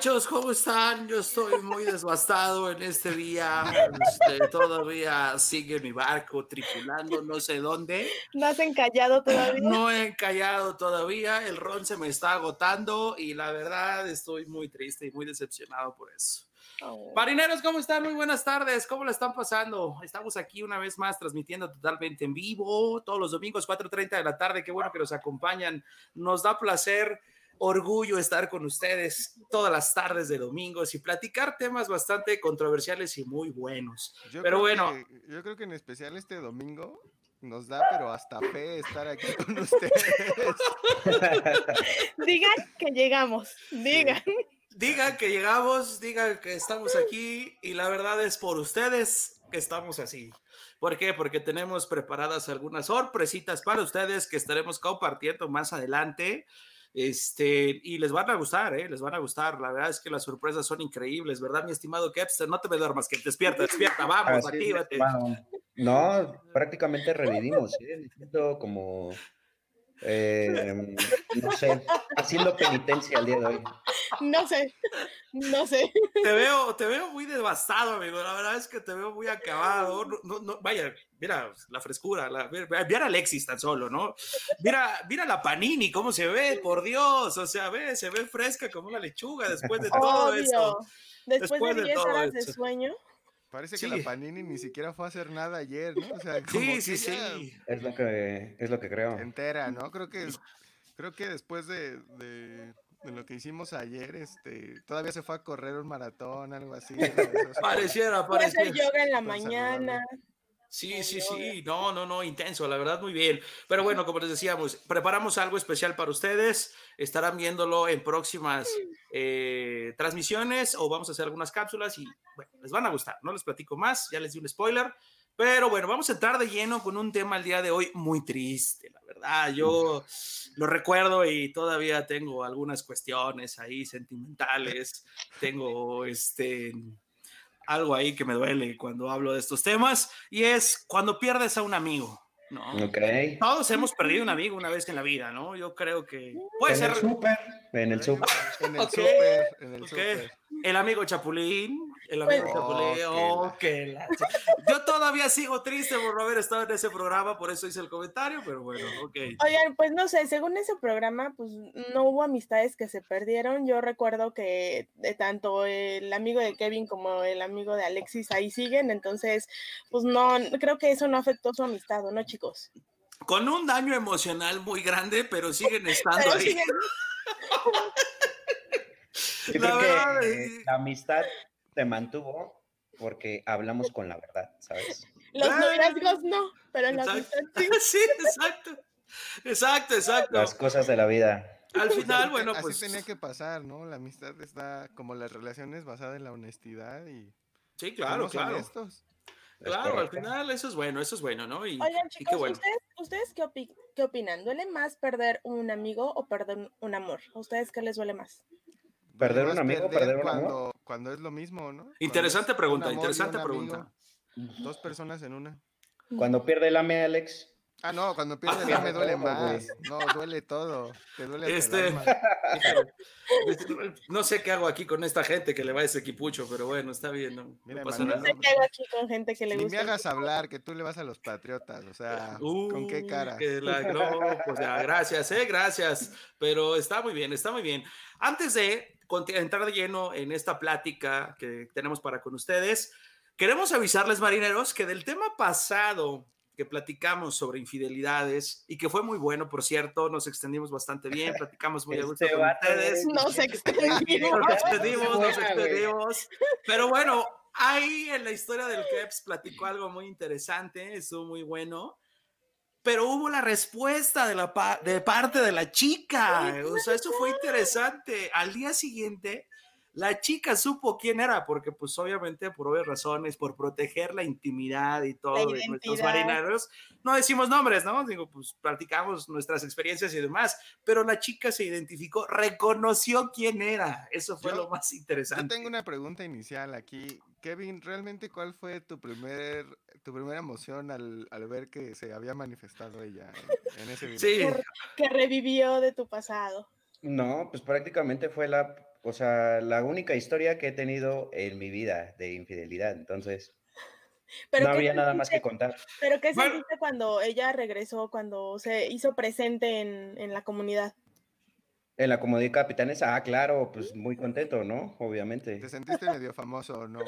muchachos, ¿cómo están? Yo estoy muy desbastado en este día. Este, todavía sigue mi barco tripulando, no sé dónde. ¿No has encallado todavía? No he encallado todavía. El ron se me está agotando y la verdad estoy muy triste y muy decepcionado por eso. Oh. Marineros, ¿cómo están? Muy buenas tardes. ¿Cómo la están pasando? Estamos aquí una vez más transmitiendo totalmente en vivo todos los domingos 4:30 de la tarde. Qué bueno que nos acompañan. Nos da placer orgullo estar con ustedes todas las tardes de domingos y platicar temas bastante controversiales y muy buenos. pero bueno, yo creo que en especial este domingo nos da, pero hasta fe estar aquí con ustedes. digan que llegamos, digan. Digan que llegamos, digan que estamos aquí y la verdad es por ustedes que estamos así. ¿Por qué? Porque tenemos preparadas algunas sorpresitas para ustedes que estaremos compartiendo más adelante. Este, y les van a gustar, ¿eh? Les van a gustar. La verdad es que las sorpresas son increíbles, ¿verdad, mi estimado Kepster? No te me duermas, que despierta, despierta, vamos, actívate. No, prácticamente revivimos, ¿eh? siento como eh, no sé, haciendo penitencia el día de hoy. No sé, no sé. Te veo, te veo muy devastado, amigo. La verdad es que te veo muy acabado. vaya, mira la frescura, la, mira a Alexis tan solo, ¿no? Mira, mira la Panini, cómo se ve, por Dios. O sea, ve, se ve fresca como una lechuga después de todo eso. Después, de 10 horas de sueño. Parece que la Panini ni siquiera fue a hacer nada ayer, ¿no? O sea, sí, sí, sí. Es lo que, es lo que creo. Entera, ¿no? Creo que, creo que después de, de, lo que hicimos ayer, este, todavía se fue a correr un maratón, algo así. pareciera, pareciera. yoga en la mañana. Sí, sí, sí, no, no, no, intenso, la verdad, muy bien. Pero bueno, como les decíamos, preparamos algo especial para ustedes, estarán viéndolo en próximas eh, transmisiones o vamos a hacer algunas cápsulas y bueno, les van a gustar, no les platico más, ya les di un spoiler, pero bueno, vamos a entrar de lleno con un tema el día de hoy muy triste, la verdad, yo lo recuerdo y todavía tengo algunas cuestiones ahí sentimentales, tengo este algo ahí que me duele cuando hablo de estos temas y es cuando pierdes a un amigo. ¿no? Okay. Todos hemos perdido un amigo una vez en la vida, ¿no? Yo creo que puede en ser. El super, en el super. En el super. En el super. El amigo Chapulín. El amigo pues, Chapulín. Oh, Yo todavía sigo triste por no haber estado en ese programa, por eso hice el comentario, pero bueno, ok. Oigan, pues no sé, según ese programa, pues no hubo amistades que se perdieron. Yo recuerdo que de tanto el amigo de Kevin como el amigo de Alexis ahí siguen, entonces, pues no, creo que eso no afectó su amistad, ¿no, chicos? Con un daño emocional muy grande, pero siguen estando ahí. la, la amistad se mantuvo porque hablamos con la verdad, ¿sabes? Los noviazgos no, pero la amistad sí. sí, exacto. Exacto, exacto. Las cosas de la vida. Al final, bueno, pues. Así tenía que pasar, ¿no? La amistad está como las relaciones basadas en la honestidad y. Sí, claro, claro. Honestos. Claro, al final eso es bueno, eso es bueno, ¿no? Y, Oigan, chicos, ¿ustedes, ¿ustedes qué, qué, opinan? ¿Duele más perder un amigo o perder un amor? ¿A ustedes qué les duele más? ¿Perder un amigo perder un cuando, amor? Cuando es lo mismo, ¿no? Interesante pregunta, interesante pregunta. dos personas en una. Cuando pierde el AME, Alex. Ah, no, cuando pierde el AME duele más. No, duele todo. Te duele este, no sé qué hago aquí con esta gente que le va a ese equipucho, pero bueno, está bien. No, Mira, no, no sé qué hago aquí con gente que le gusta. Ni me hagas hablar, que tú le vas a los patriotas, o sea, ¿con qué cara? Que la, no, pues ya, gracias, eh, gracias. Pero está muy bien, está muy bien. Antes de entrar de lleno en esta plática que tenemos para con ustedes, queremos avisarles, marineros, que del tema pasado que platicamos sobre infidelidades y que fue muy bueno, por cierto, nos extendimos bastante bien, platicamos muy a gusto este con ustedes. Nos extendimos. Nos extendimos, nos extendimos. Pero bueno, ahí en la historia del Keps platicó algo muy interesante, estuvo muy bueno pero hubo la respuesta de, la de parte de la chica. O sea, eso fue interesante. Al día siguiente, la chica supo quién era, porque pues obviamente por obvias razones, por proteger la intimidad y todo de nuestros marineros, no decimos nombres, ¿no? Digo, pues practicamos nuestras experiencias y demás, pero la chica se identificó, reconoció quién era. Eso fue lo más interesante. Yo tengo una pregunta inicial aquí. Kevin, ¿realmente cuál fue tu primer tu primera emoción al, al ver que se había manifestado ella en, ese video? Sí. Que, revivió de tu pasado. No, pues prácticamente fue la o sea, la única historia que he tenido en mi vida de infidelidad. Entonces, Pero no ¿qué había nada más que sentiste- contar. Pero ¿qué Bueno. sentiste cuando ella regresó, cuando se hizo presente en, en la comunidad? En la comodidad capitanes, ah, claro, pues muy contento, ¿no? Obviamente. ¿Te sentiste medio famoso o no?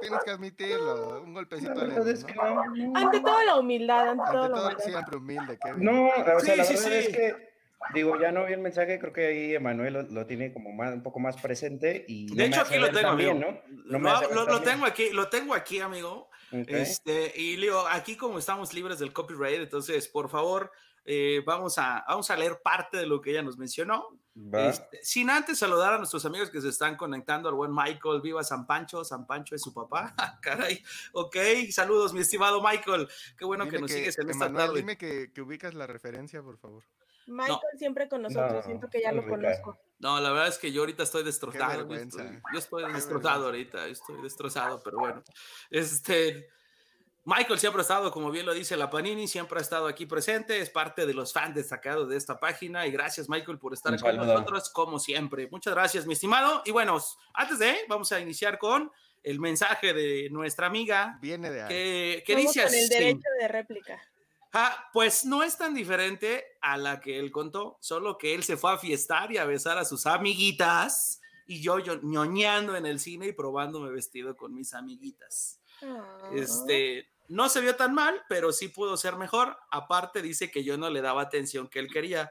Tienes que admitirlo, un golpecito ego, es que ¿no? no. no. Ante todo la humildad, ante, Ante todo la humildad. siempre humilde, Kevin. No, o sea, Sí, la sí, verdad es sí. que, digo, ya no vi el mensaje, creo que ahí Emanuel lo, lo tiene como más, un poco más presente y no De me hecho, aquí lo tengo, tan bien, amigo. ¿no? No Lo- lo, tengo aquí, lo tengo aquí, amigo. Ok. Este, y Leo, aquí como estamos libres del copyright, entonces, por favor, eh, vamos, a, vamos a leer parte de lo que ella nos mencionó. Este, sin antes saludar a nuestros amigos que se están conectando, al buen Michael, viva San Pancho, San Pancho es su papá, caray, ok, saludos mi estimado Michael, qué bueno que Dime nos que- sigues en esta tarde. dime que, que ubicas la referencia, por favor. Michael siempre con nosotros, No, siento que ya no lo conozco. No, la verdad es que yo ahorita estoy destrozado. yo estoy, yo estoy Qué destrozado ahorita, estoy destrozado, pero bueno. Este, Michael siempre ha estado, como bien lo dice la Panini, siempre ha estado aquí presente, es parte de los fans destacados de esta página y gracias Michael por estar Un con nosotros como siempre. Muchas gracias, mi estimado. Y bueno, antes de, vamos a iniciar con el mensaje de nuestra amiga Viene de ahí. que, que dice con el así. derecho de réplica. Ah, pues no es tan diferente a la que él contó, solo que él se fue a fiestar y a besar a sus amiguitas y yo, yo ñoñando en el cine y probándome vestido con mis amiguitas. Ah. Este, no se vio tan mal, pero sí pudo ser mejor. Aparte dice que yo no le daba atención que él quería.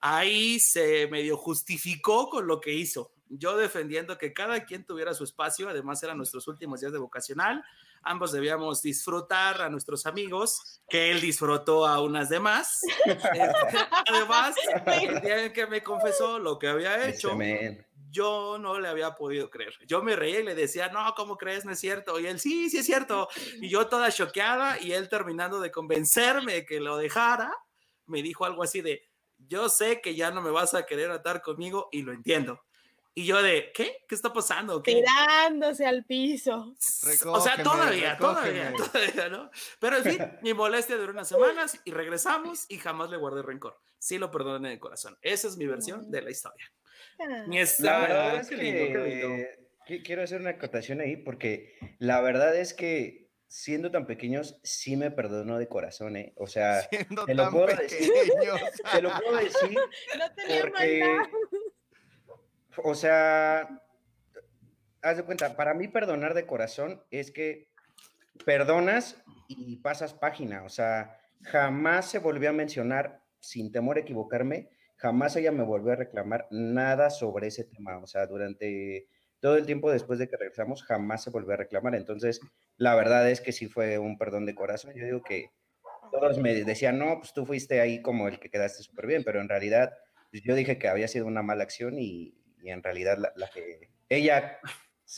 Ahí se medio justificó con lo que hizo. Yo defendiendo que cada quien tuviera su espacio, además eran nuestros últimos días de vocacional, ambos debíamos disfrutar a nuestros amigos, que él disfrutó a unas demás. Además, el día en que me confesó lo que había hecho, yo no le había podido creer. Yo me reía y le decía, no, ¿cómo crees? No es cierto. Y él, sí, sí es cierto. Y yo toda choqueada y él terminando de convencerme que lo dejara, me dijo algo así de, yo sé que ya no me vas a querer atar conmigo y lo entiendo. Y yo de, ¿qué? ¿Qué está pasando? ¿Qué? Tirándose al piso. o sea, Recógeme, todavía, todavía, recógeme. todavía, ¿no? Pero en fin, mi molestia duró unas semanas y regresamos y jamás le guardé rencor. Sí lo perdoné de corazón. Esa es mi versión de la historia. Ah. Mi La esta- verdad es qué lindo, qué lindo. que qui- quiero hacer una acotación ahí porque la verdad es que siendo tan pequeños sí me perdonó de corazón, ¿eh? O sea, Siendo te lo tan puedo decir. pequeños. te lo puedo decir No tenía porque, maldad. O sea, haz de cuenta, para mí perdonar de corazón es que perdonas y pasas página, o sea, jamás se volvió a mencionar, sin temor a equivocarme, jamás ella me volvió a reclamar nada sobre ese tema, o sea, durante todo el tiempo después de que regresamos, jamás se volvió a reclamar, entonces, la verdad es que sí fue un perdón de corazón, yo digo que todos me decían, no, pues tú fuiste ahí como el que quedaste súper bien, pero en realidad pues, yo dije que había sido una mala acción y, y en realidad la, que ella,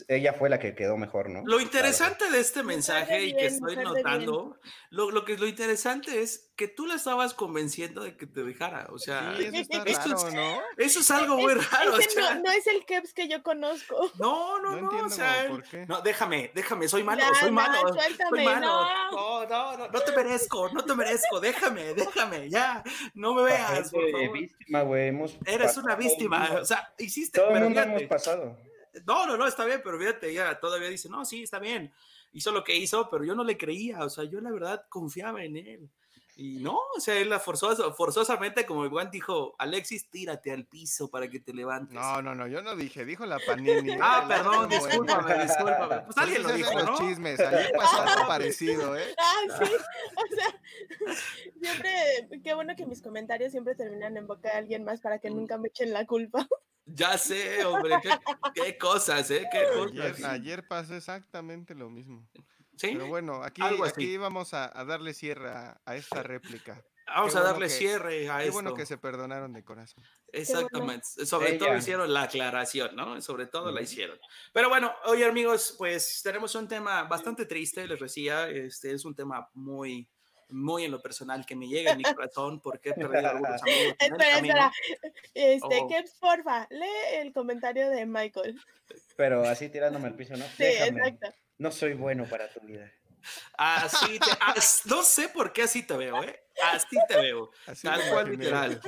ella fue la que quedó mejor, ¿no? Lo interesante de este mensaje y que estoy notando, lo, lo que lo interesante es que tú la estabas convenciendo de que te dejara. O sea, Sí, eso está es- raro, ¿no? eso es algo muy Es- raro. o ese sea, no, no es el Kevs que yo conozco. no, no, No no, o entiendo sea, por qué. no, déjame, déjame, soy malo, Ya, soy no, malo, soy malo. no. No, no, no, no te merezco, no te merezco, déjame, déjame, ya, no me veas, por favor. víctima, güey, hemos Eres una víctima, o sea, hiciste, Todo el pero mundo hemos pasado. No, no, no, está bien, pero fíjate, ya todavía dice, no, sí, está bien. Hizo lo que hizo, pero yo no le creía, o sea, yo la verdad confiaba en él. Y no, o sea, él la forzó, forzosamente, como igual dijo, Alexis, tírate al piso para que te levantes. No, no, no, yo no dije, dijo la Panini. Ah, La perdón, discúlpame, discúlpame. Pues alguien lo dijo, los ¿no? chismes, allí pasó algo parecido, ¿eh? Ah, sí. O sea, siempre, qué bueno que mis comentarios siempre terminan en boca de alguien más para que nunca me echen la culpa. Ya sé, hombre, qué, qué cosas, ¿eh? Qué Ayer, cosas. ayer pasó exactamente lo mismo. ¿Sí? Pero bueno, aquí, Algo así. aquí vamos a, a darle cierre a, a esta réplica. Vamos qué a bueno darle que- cierre a Qué esto. bueno que se perdonaron de corazón. Exactamente. Sobre todo hicieron la aclaración, ¿no? Sobre todo la hicieron. Pero bueno, oye amigos, pues tenemos un tema bastante triste, les decía, este es un tema muy, muy en lo personal que me llega en mi corazón porque he perdido algunos amigos. en el Espera, camino. espera. Este, Oh. Porfa, lee el comentario de Michael. Pero así tirándome al piso, ¿no? Sí, Déjame, exacto. No soy bueno para tu vida. Así te- as- no sé por qué así te veo, ¿eh? Así te veo. Así tal cual, literal.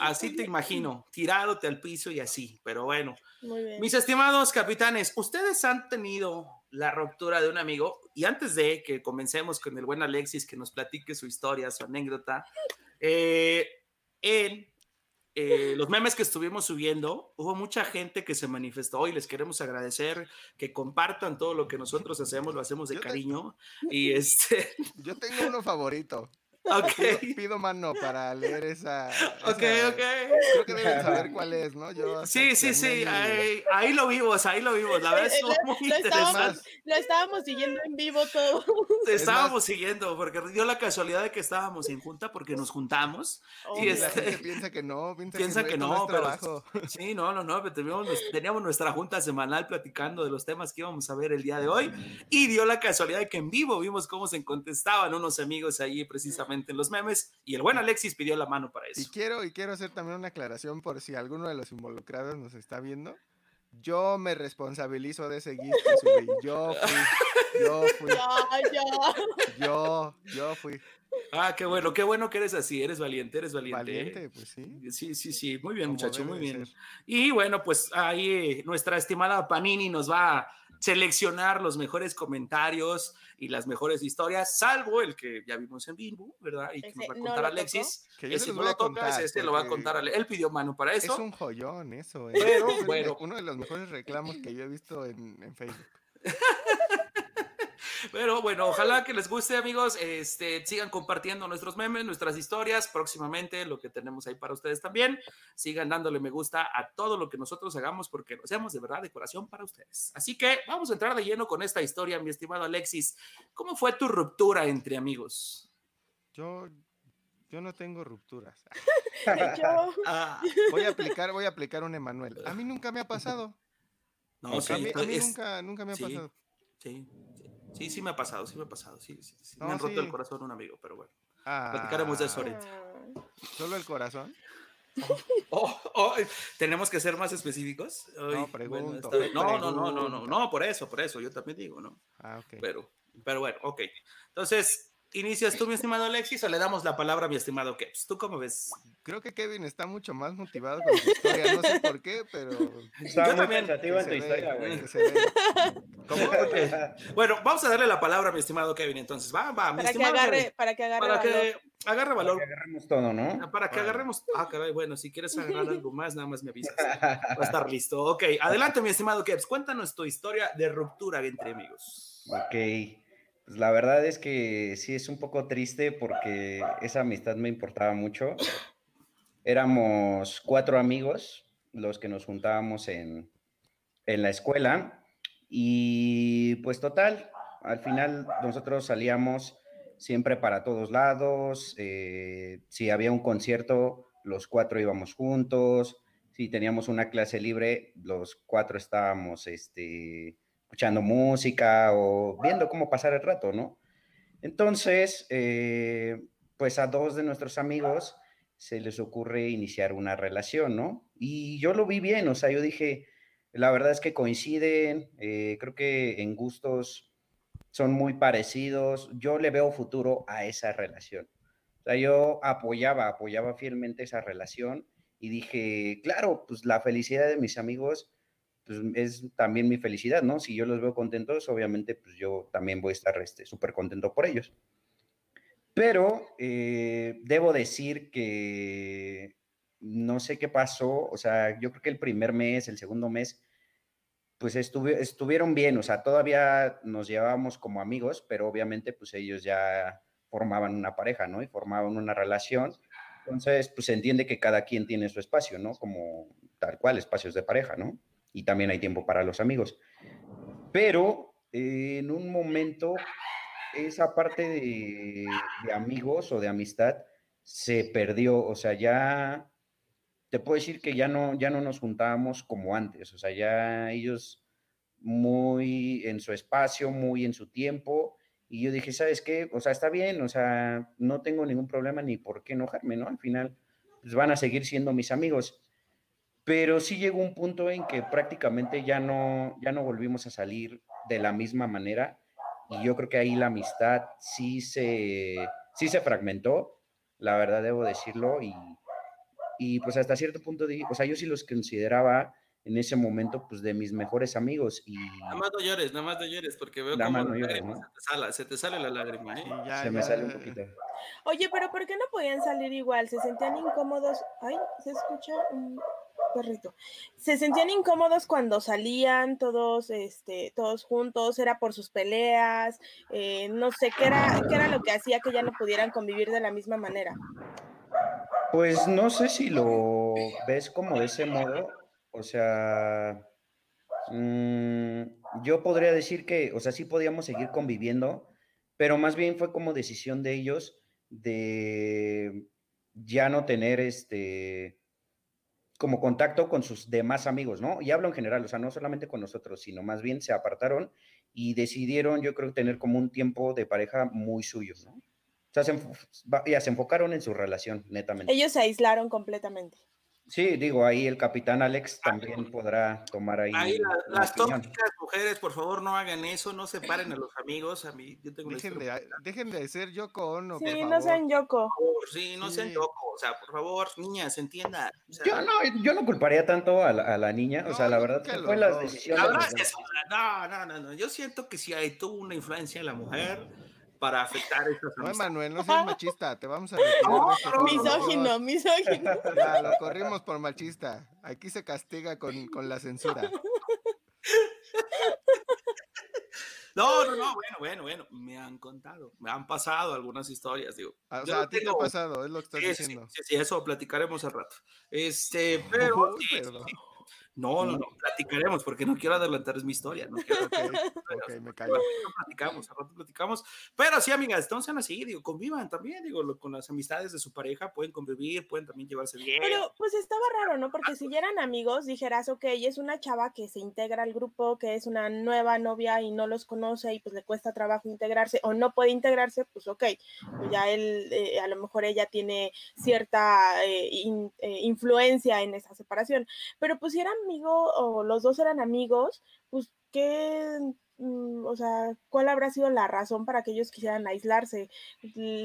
Así te imagino, tirándote al piso y así. Pero bueno, Muy bien. mis estimados capitanes, ustedes han tenido la ruptura de un amigo y antes de que comencemos con el buen Alexis que nos platique su historia, su anécdota, eh, en eh, los memes que estuvimos subiendo, hubo mucha gente que se manifestó y les queremos agradecer que compartan todo lo que nosotros hacemos, lo hacemos de Yo te- cariño y este, Yo tengo uno favorito. Ok, Pido, pido mano para leer esa. ok, esa- ok. Creo que deben saber cuál es, ¿no? Yo Sí, sí, sí, ahí, ahí lo vimos, ahí lo vimos, la verdad Eh, estuvo lo- muy lo estábamos- interesante. Lo estábamos siguiendo en vivo todo. Te Es estábamos más- siguiendo porque dio la casualidad de que estábamos en junta porque nos juntamos. Obvio. Y La este- gente piensa que no, piensa, Piensan que, que no, es pero trabajo. sí, no, no, no, pero teníamos, teníamos nuestra junta semanal platicando de los temas que íbamos a ver el día de hoy y dio la casualidad de que en vivo vimos cómo se contestaban unos amigos ahí precisamente en los memes y el buen Alexis pidió la mano para Y eso. quiero, y quiero hacer también una aclaración por si alguno de los involucrados nos está viendo. Yo me responsabilizo de ese GIF que subí. Yo fui, yo fui, Ya, ya. yo, yo fui Ah, qué bueno, qué bueno que eres así, eres valiente, eres valiente. valiente, pues sí. Sí, sí, sí, muy bien, como muchacho, muy bien. ser. Y bueno, pues ahí eh, nuestra estimada Panini nos va a seleccionar los mejores comentarios y las mejores historias, salvo el que ya vimos en vivo, ¿verdad? Y que nos va a contar Alexis. Que yo Ese no lo tocas, contar, ese lo va a contar. Ale- Él pidió mano para Es eso. un joyón eso, ¿eh? Pero, Es el- bueno. uno de los mejores reclamos que yo he visto en, en Facebook. Pero bueno, ojalá que les guste, amigos. Este, sigan compartiendo nuestros memes, nuestras historias. Próximamente lo que tenemos ahí para ustedes también. Sigan dándole me gusta a todo lo que nosotros hagamos porque lo hacemos de verdad de corazón para ustedes. Así que vamos a entrar de lleno con esta historia, mi estimado Alexis. ¿Cómo fue tu ruptura entre amigos? Yo, yo no tengo rupturas. Yo, Ah, Voy a aplicar, voy a aplicar un Emanuel. A mí nunca me ha pasado. no, a sí, mí, a mí es- nunca, nunca me ha sí. pasado. sí, sí, sí me ha pasado, sí me ha pasado. Sí, sí, sí. No, me han roto el corazón un amigo, pero bueno. Ah, Platicaremos de eso ahorita. ah, ¿Solo el corazón? Oh, oh, ¿Tenemos que ser más específicos? Ay, pregunto, no, no, no, no, no, pregunta. no, por eso, por eso, yo también digo, ¿no? Ah, ok. Pero, pero bueno, ok. Entonces, ¿inicias tú, mi estimado Alexis, o le damos la palabra a mi estimado Keps? ¿Tú cómo ves? Creo que Kevin está mucho más motivado con su historia. No sé por qué, pero. Estaba Yo muy también. pensativo en tu historia, güey. Bueno, vamos a darle la palabra a mi estimado Kevin, entonces. Va, va, mi para que estimado agarre, Kevin, para que agarre Para valor. que agarre Para valor. que agarremos todo, ¿no? Para que agarremos. Ah, caray, bueno, si quieres agarrar algo más, nada más me avisas. Va a estar listo. Ok, adelante, mi estimado Keps. Cuéntanos tu historia de ruptura entre amigos. Ok, pues la verdad es que sí es un poco triste porque esa amistad me importaba mucho. Éramos cuatro amigos los que nos juntábamos en, en la escuela y pues total, al final nosotros salíamos siempre para todos lados, eh, si había un concierto, los cuatro íbamos juntos, si teníamos una clase libre, los cuatro estábamos este, escuchando música o viendo cómo pasar el rato, ¿no? Entonces, eh, pues a dos de nuestros amigos se les ocurre iniciar una relación, ¿no? Y yo lo vi bien, o sea, yo dije, la verdad es que coinciden, eh, creo que en gustos son muy parecidos, yo le veo futuro a esa relación. O sea, yo apoyaba, apoyaba fielmente esa relación y dije, claro, pues la felicidad de mis amigos pues, es también mi felicidad, ¿no? Si yo los veo contentos, obviamente, pues yo también voy a estar este, súper contento por ellos. Pero eh, debo decir que no sé qué pasó, o sea, yo creo que el primer mes, el segundo mes, pues estuvi- estuvieron bien, o sea, todavía nos llevábamos como amigos, pero obviamente pues ellos ya formaban una pareja, ¿no? Y formaban una relación. Entonces, pues se entiende que cada quien tiene su espacio, ¿no? Como tal cual, espacios de pareja, ¿no? Y también hay tiempo para los amigos. Pero eh, en un momento, esa parte de, amigos o de amistad se perdió, o sea, ya te puedo decir que ya no, ya no nos juntábamos como antes, o sea, ya ellos muy en su espacio, muy en su tiempo, y yo dije, ¿sabes qué? O sea, está bien, o sea, no tengo ningún problema ni por qué enojarme, ¿no? Al final, pues van a seguir siendo mis amigos. Pero sí llegó un punto en que prácticamente ya no, ya no volvimos a salir de la misma manera, y yo creo que ahí la amistad sí se, sí se fragmentó, la verdad debo decirlo, y, y pues hasta cierto punto dije, o sea, yo sí los consideraba en ese momento, pues de mis mejores amigos. Y... Nada más no llores, nada más no llores, porque veo más no la llores, lágrima ¿no? se, te sale, se te sale la lágrima, ¿eh? Ya, se me ya, sale un poquito. Oye, pero ¿por qué no podían salir igual? ¿Se sentían incómodos? Ay, se escucha un perrito. ¿Se sentían incómodos cuando salían todos, este, todos juntos? ¿Era por sus peleas? Eh, no sé, ¿qué era, ¿qué era lo que hacía que ya no pudieran convivir de la misma manera? Pues no sé si lo ves como de ese modo, o sea, mm, yo podría decir que, o sea, sí podíamos seguir conviviendo, pero más bien fue como decisión de ellos de ya no tener este como contacto con sus demás amigos, ¿no? Y hablo en general, o sea, no solamente con nosotros, sino más bien se apartaron y decidieron, yo creo, tener como un tiempo de pareja muy suyo, ¿no? O sea, se, ya se enfocaron en su relación, netamente. Ellos se aislaron completamente. Sí, digo, ahí el capitán Alex también podrá tomar ahí. Ahí la- las opinión. tóxicas mujeres, por favor, no hagan eso, no separen a los amigos. A mí, yo tengo Dejen de, dejen de ser Yoko Ono, por Sí, favor. no sean Yoko. Por favor, sí, no sean Sí. locos, o sea, por favor, niñas, entiendan. o sea, Yo no, yo no culparía tanto a la, a la niña, o sea, la verdad que fue los la dos. decisión La de verdad los es que dos. sí, no, no, no, no. Yo siento que sí hay, tuvo una influencia en la mujer para afectar estas No. Manuel, no seas machista, te vamos a retirar este no. Misógino, misógino. Ya, lo corrimos por machista. Aquí se castiga con, con la censura. No, no, no, bueno, bueno, bueno, me han contado, me han pasado algunas historias, digo. Ah, O sea, a ti te ha pasado, es lo que estás Sí, sí, diciendo. sí, sí, eso platicaremos al rato. Este, pero Uy, sí, sí, perdón. sí. No, no, no, platicaremos porque no quiero adelantar mi historia. No quiero Ok, ok, me callo. platicamos, al rato platicamos. Pero sí, amigas, entonces así, digo, convivan también, digo, lo- con las amistades de su pareja, pueden convivir, pueden también llevarse bien. Pero pues estaba raro, ¿no? Porque si ya eran amigos, dijeras, ok, es una chava que se integra al grupo, que es una nueva novia y no los conoce y pues le cuesta trabajo integrarse o no puede integrarse, pues ok, pues ya él, eh, a lo mejor ella tiene cierta eh, in- eh, influencia en esa separación. Pero pues si amigo o los dos eran amigos, pues qué... mm, O sea, ¿cuál habrá sido la razón para que ellos quisieran aislarse?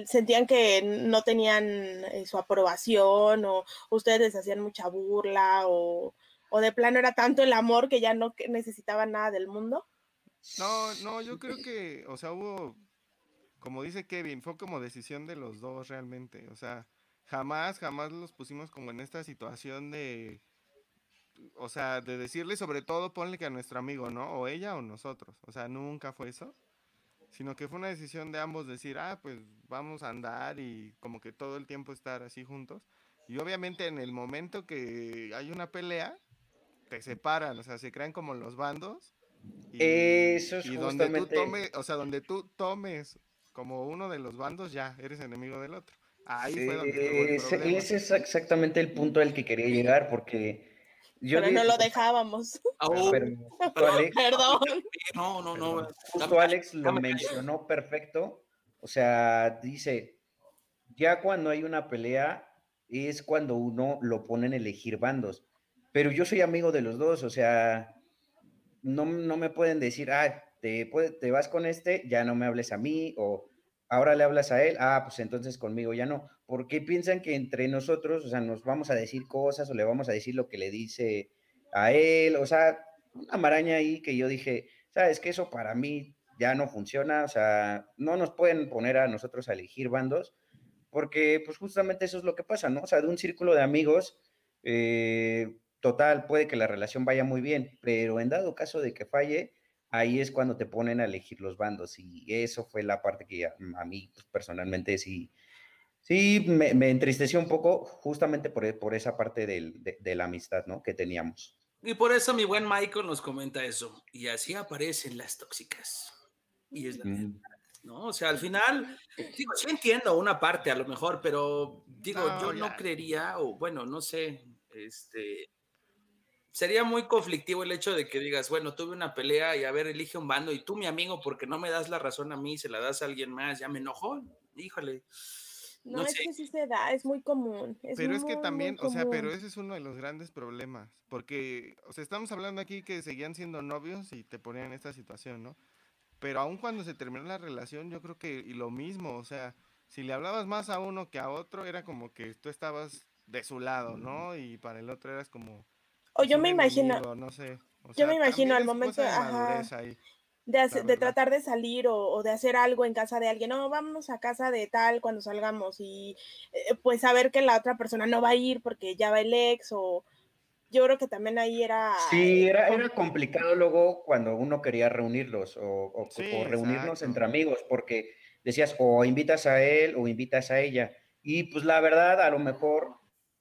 ¿Sentían que no tenían eh, su aprobación o ustedes les hacían mucha burla o, o de plano era tanto el amor que ya no necesitaban nada del mundo? No, no, yo creo que, o sea, hubo, como dice Kevin, fue como decisión de los dos realmente. O sea, jamás, jamás los pusimos como en esta situación de, o sea, de decirle sobre todo, ponle que a nuestro amigo, ¿no? O ella o nosotros. O sea, nunca fue eso. Sino que fue una decisión de ambos decir, ah, pues vamos a andar y como que todo el tiempo estar así juntos. Y obviamente en el momento que hay una pelea, te separan, o sea, se crean como los bandos. Y, Eso es y donde tú justamente- tomes, o sea, donde tú tomes como uno de los bandos, ya eres enemigo del otro. Ahí fue donde ese es exactamente el punto al que quería llegar, porque yo pero no lo dejábamos. Pero justo Alex, Perdón. no, no, no. justo Alex lo mencionó perfecto. O sea, dice, ya cuando hay una pelea es cuando uno lo pone en elegir bandos. Pero yo soy amigo de los dos, o sea, no, no me pueden decir, ah, te, puede- te vas con este, ya no me hables a mí, o ahora le hablas a él, ah, pues entonces conmigo ya no. Porque piensan que entre nosotros, o sea, nos vamos a decir cosas o le vamos a decir lo que le dice a él, o sea, una maraña ahí que yo dije, sabes que eso para mí ya no funciona, o sea, no nos pueden poner a nosotros a elegir bandos, porque pues justamente eso es lo que pasa, ¿no? O sea, de un círculo de amigos, eh, total, puede que la relación vaya muy bien, pero en dado caso de que falle, ahí es cuando te ponen a elegir los bandos y eso fue la parte que a, mí pues, personalmente sí, sí me, me entristeció un poco justamente por, e- por esa parte del- de, de la amistad, ¿no? Que teníamos. Y por eso mi buen Michael nos comenta eso. Y así aparecen las tóxicas. Y es la Mm. ¿no? O sea, al final, digo, sí entiendo una parte a lo mejor, pero digo, No, yo no creería, o bueno, no sé, este, sería muy conflictivo el hecho de que digas, bueno, tuve una pelea y a ver, elige un bando y tú, mi amigo, porque no me das la razón a mí, se la das a alguien más, ya me enojó, híjole. No, No es sé. que sí se da, es muy común. Es Pero es que también, o sea, pero ese es uno de los grandes problemas, porque, o sea, estamos hablando aquí que seguían siendo novios y te ponían en esta situación, ¿no? Pero aun cuando se terminó la relación, yo creo que y lo mismo, o sea, si le hablabas más a uno que a otro, era como que tú estabas de su lado, ¿no? Y para el otro eras como... O yo me imagino... no sé. yo me imagino al momento de, de, tratar de salir o, de hacer algo en casa de alguien, no, vamos a casa de tal cuando salgamos y eh, pues saber que la otra persona no va a ir porque ya va el ex o yo creo que también ahí era... Sí, era, era complicado luego cuando uno quería reunirlos o, reunirnos entre amigos porque decías o invitas a él o invitas a ella y pues la verdad a lo mejor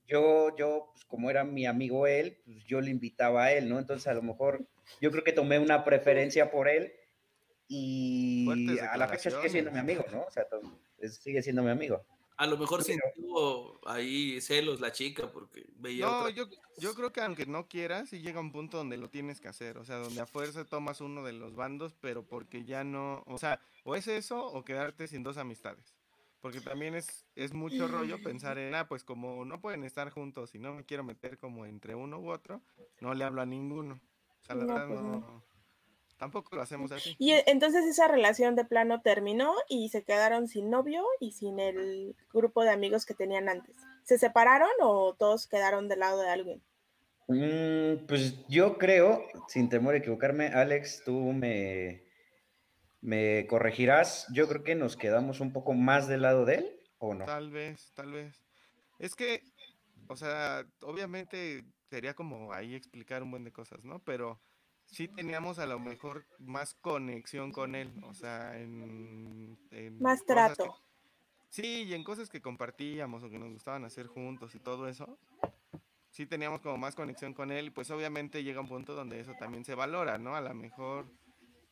yo, yo, pues como era mi amigo él, pues yo le invitaba a él, ¿no? Entonces a lo mejor yo creo que tomé una preferencia por él y a la fecha sigue siendo mi amigo, ¿no? O sea, sigue siendo mi amigo. A lo mejor sí tuvo ahí celos la chica porque veía. No, yo, yo creo que aunque no quieras, sí llega un punto donde lo tienes que hacer. O sea, donde a fuerza tomas uno de los bandos, pero porque ya no. O sea, o es eso o quedarte sin dos amistades. Porque también es, es mucho rollo pensar en, ah, pues como no pueden estar juntos y no me quiero meter como entre uno u otro, no le hablo a ninguno. O sea, la verdad pues no. Tampoco lo hacemos así. Y eh, entonces esa relación de plano terminó y se quedaron sin novio y sin el grupo de amigos que tenían antes. ¿Se separaron o todos quedaron del lado de alguien? Mm, pues yo creo, sin temor a equivocarme, Alex, tú me, me corregirás. Yo creo que nos quedamos un poco más del lado de él, ¿o no? Tal vez, tal vez. Es que, o sea, obviamente sería como ahí explicar un buen de cosas, ¿no? Pero sí teníamos a lo mejor más conexión con él, o sea, en... más trato. sí, y en cosas que compartíamos o que nos gustaban hacer juntos y todo eso, sí teníamos como más conexión con él y pues obviamente llega un punto donde eso también se valora, ¿no? A lo mejor,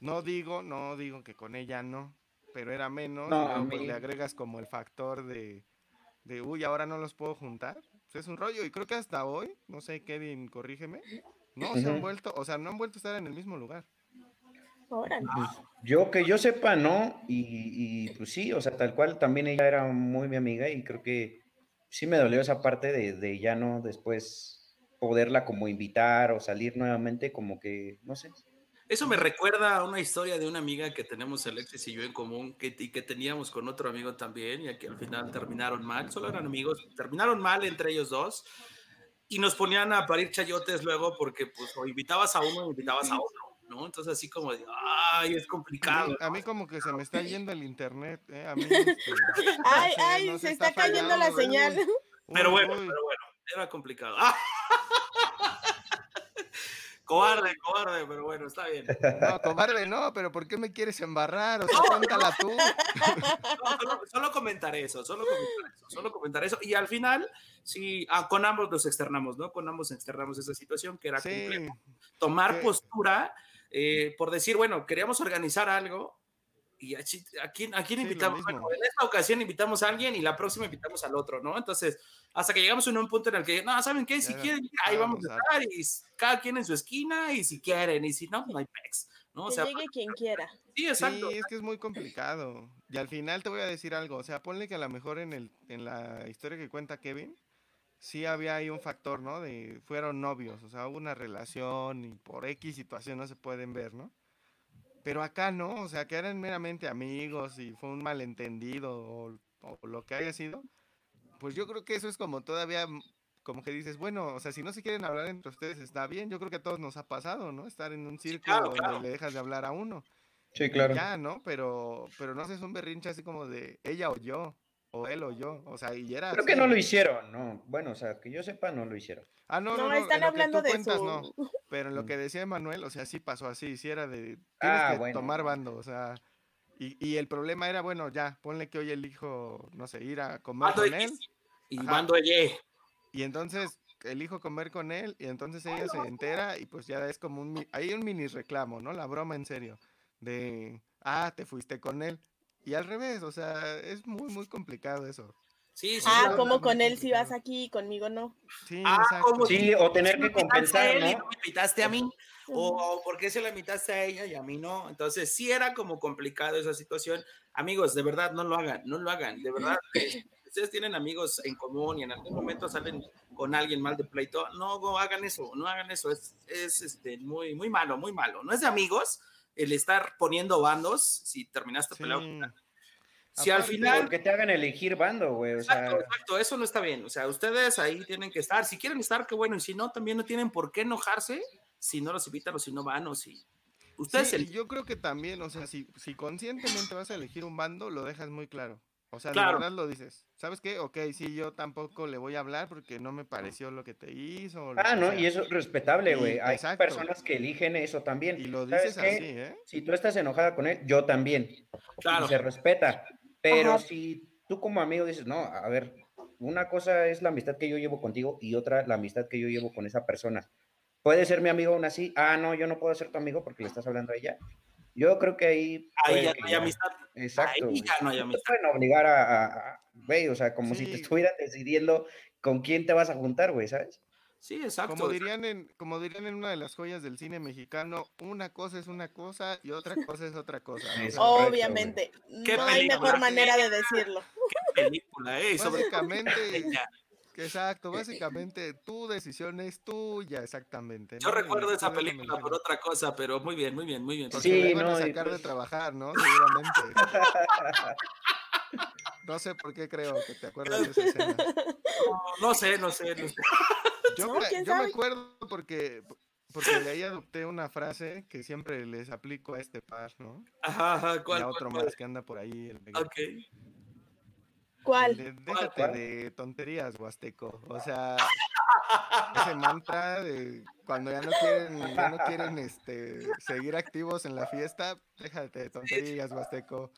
no digo, no digo que con ella no, pero era menos, no, pues le agregas como el factor de, de, uy, ahora no los puedo juntar. Pues es un rollo y creo que hasta hoy, no sé, Kevin, corrígeme, no se han vuelto, o sea, no han vuelto a estar en el mismo lugar. Pues, yo que yo sepa, no, y, pues sí, o sea, tal cual, también ella era muy mi amiga y creo que sí me dolió esa parte de, de ya no después poderla como invitar o salir nuevamente, como que, no sé. Eso me recuerda a una historia de una amiga que tenemos Alexis y yo en común que, y que teníamos con otro amigo también y que al final terminaron mal, solo eran amigos, terminaron mal entre ellos dos y nos ponían a parir chayotes luego porque pues o invitabas a uno o invitabas a otro, ¿no? Entonces así como de, ay, es complicado. A mí, como que se me está yendo el internet, ¿eh? A mí, este, ay, ay, se, está, cayendo la señal. pero bueno, pero bueno, era complicado. Cobarde, cobarde, pero bueno, está bien. No, cobarde no, pero ¿por qué me quieres embarrar? O sea, cuéntala tú. solo, comentar eso, solo comentar eso, solo comentar eso. Y al final, sí, ah, con ambos nos externamos, ¿no? Con ambos externamos esa situación que era tomar postura eh, por decir, bueno, queríamos organizar algo y a, quién, a quién invitamos? Bueno, en esta ocasión invitamos a alguien y la próxima invitamos al otro, ¿no? Entonces, hasta que llegamos a un punto en el que, no, ¿saben qué? Si quieren, ahí vamos a estar y cada quien en su esquina y si quieren y si no, no hay pex, ¿no? O sea, llegue quien quiera. Sí, exacto. Sí, es que es muy complicado. Y al final te voy a decir algo, o sea, ponle que a lo mejor en, el, en la historia que cuenta Kevin, sí había ahí un factor, ¿no? De fueron novios, o sea, hubo una relación y por X situación no se pueden ver, ¿no? Pero acá no, o sea, que eran meramente amigos y fue un malentendido o, lo que haya sido. Pues yo creo que eso es como todavía, como que dices, bueno, o sea, si no se quieren hablar entre ustedes está bien. Yo creo que a todos nos ha pasado, ¿no? Estar en un círculo donde le dejas de hablar a uno. Sí, claro. ya, ¿no? Pero, pero no haces un berrinche así como de ella o yo o él o yo, o sea, y era... Creo que no lo hicieron, no, bueno, o sea, que yo sepa, no lo hicieron. Ah, no, no, no, están hablando de cuentas, no, pero en lo mm. que decía Manuel, o sea, sí pasó así, sí era de, tienes ah, que tomar bando, o sea, y, y, el problema era, bueno, ya, ponle que hoy elijo, no sé, ir a comer con él. Y mando ella. Y entonces elijo comer con él y entonces ella se entera y pues ya es como un, hay un mini reclamo, ¿no? La broma en serio, de, ah, te fuiste con él. Y al revés, o sea, es muy, muy complicado eso. Sí, sí, ah, como con él si vas aquí, conmigo no. Sí, ah. Sí, o tener que compensar, ¿no? Y me invitaste a mí, o, por qué se la invitaste a ella y a mí no. Entonces, sí era como complicado esa situación. Amigos, de verdad, no lo hagan, no lo hagan, de verdad. ustedes tienen amigos en común y en algún momento salen con alguien mal de pleito, no, hagan eso, no hagan eso, es, es este, muy, muy malo, muy malo. No es de amigos, el estar poniendo bandos, si terminaste peleado Si al final... Que te hagan elegir bando, güey. O sea, Exacto, exacto, eso no está bien. O sea, ustedes ahí tienen que estar. Si quieren estar, qué bueno. Y si no, también no tienen por qué enojarse si no los invitan o si no van o si. Ustedes Sí, el- y yo creo que también, o sea, si, si conscientemente vas a elegir un bando, lo dejas muy claro. O sea, Claro. de verdad lo dices. ¿Sabes qué? Ok, sí, yo tampoco le voy a hablar porque no me pareció lo que te hizo. ah, no, sea. y eso es respetable, güey. Hay exacto. personas que eligen eso también. Y lo ¿Sabes dices qué? así, ¿eh? Si tú estás enojada con él, yo también. Claro. Y se respeta. Pero Ajá. si tú como amigo dices, no, a ver, una cosa es la amistad que yo llevo contigo y otra la amistad que yo llevo con esa persona. Puede ser mi amigo aún así. Ah, no, yo no puedo ser tu amigo porque le estás hablando a ella. Yo creo que ahí. Ahí ya no hay amistad. Exacto. Ahí ya no hay te amistad. pueden obligar a, a- a- güey, o sea, como si te estuvieran decidiendo con quién te vas a juntar, güey, ¿sabes? Sí, exacto. Como dirían, en, como dirían en una de las joyas del cine mexicano, una cosa es una cosa y otra cosa es otra cosa. ¿no? Correcto, Obviamente. No hay mejor manera de decirlo. Qué película, ¿eh? Básicamente. exacto, básicamente tu decisión es tuya, exactamente. Yo ¿no? Y recuerdo esa película por otra cosa, pero muy bien, muy bien, muy bien. Porque Sí, a no, y sacar de pues- trabajar, ¿no? Seguramente. No sé por qué creo que te acuerdas de esa escena. No, no sé, no sé, no sé. Yo, me, acuerdo porque, porque de ahí adopté una frase que siempre les aplico a este par, ¿no? Ajá, ajá, Y ¿cuál? a otro cuál, más que anda por ahí. El. Ok. ¿Cuál? De, déjate cuál? de tonterías, Huasteco. O sea, ese mantra de cuando ya no quieren, ya no quieren este, seguir activos en la fiesta, déjate de tonterías, Huasteco.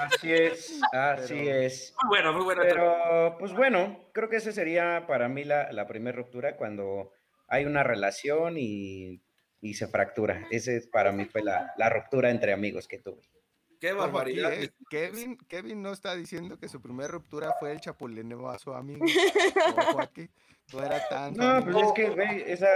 Así es, así Pero- es. Muy bueno, muy bueno. Pero, pues bueno, creo que esa sería para mí la, la primera ruptura cuando hay una relación y, y se fractura. Ese para mí fue la, la ruptura entre amigos que tuve. Qué Ojo aquí, barbaridad. eh, Kevin, Kevin no está diciendo que su primera ruptura fue el chapulineo a su amigo. Ojo aquí, no era tan. No, pues es que, güey, esa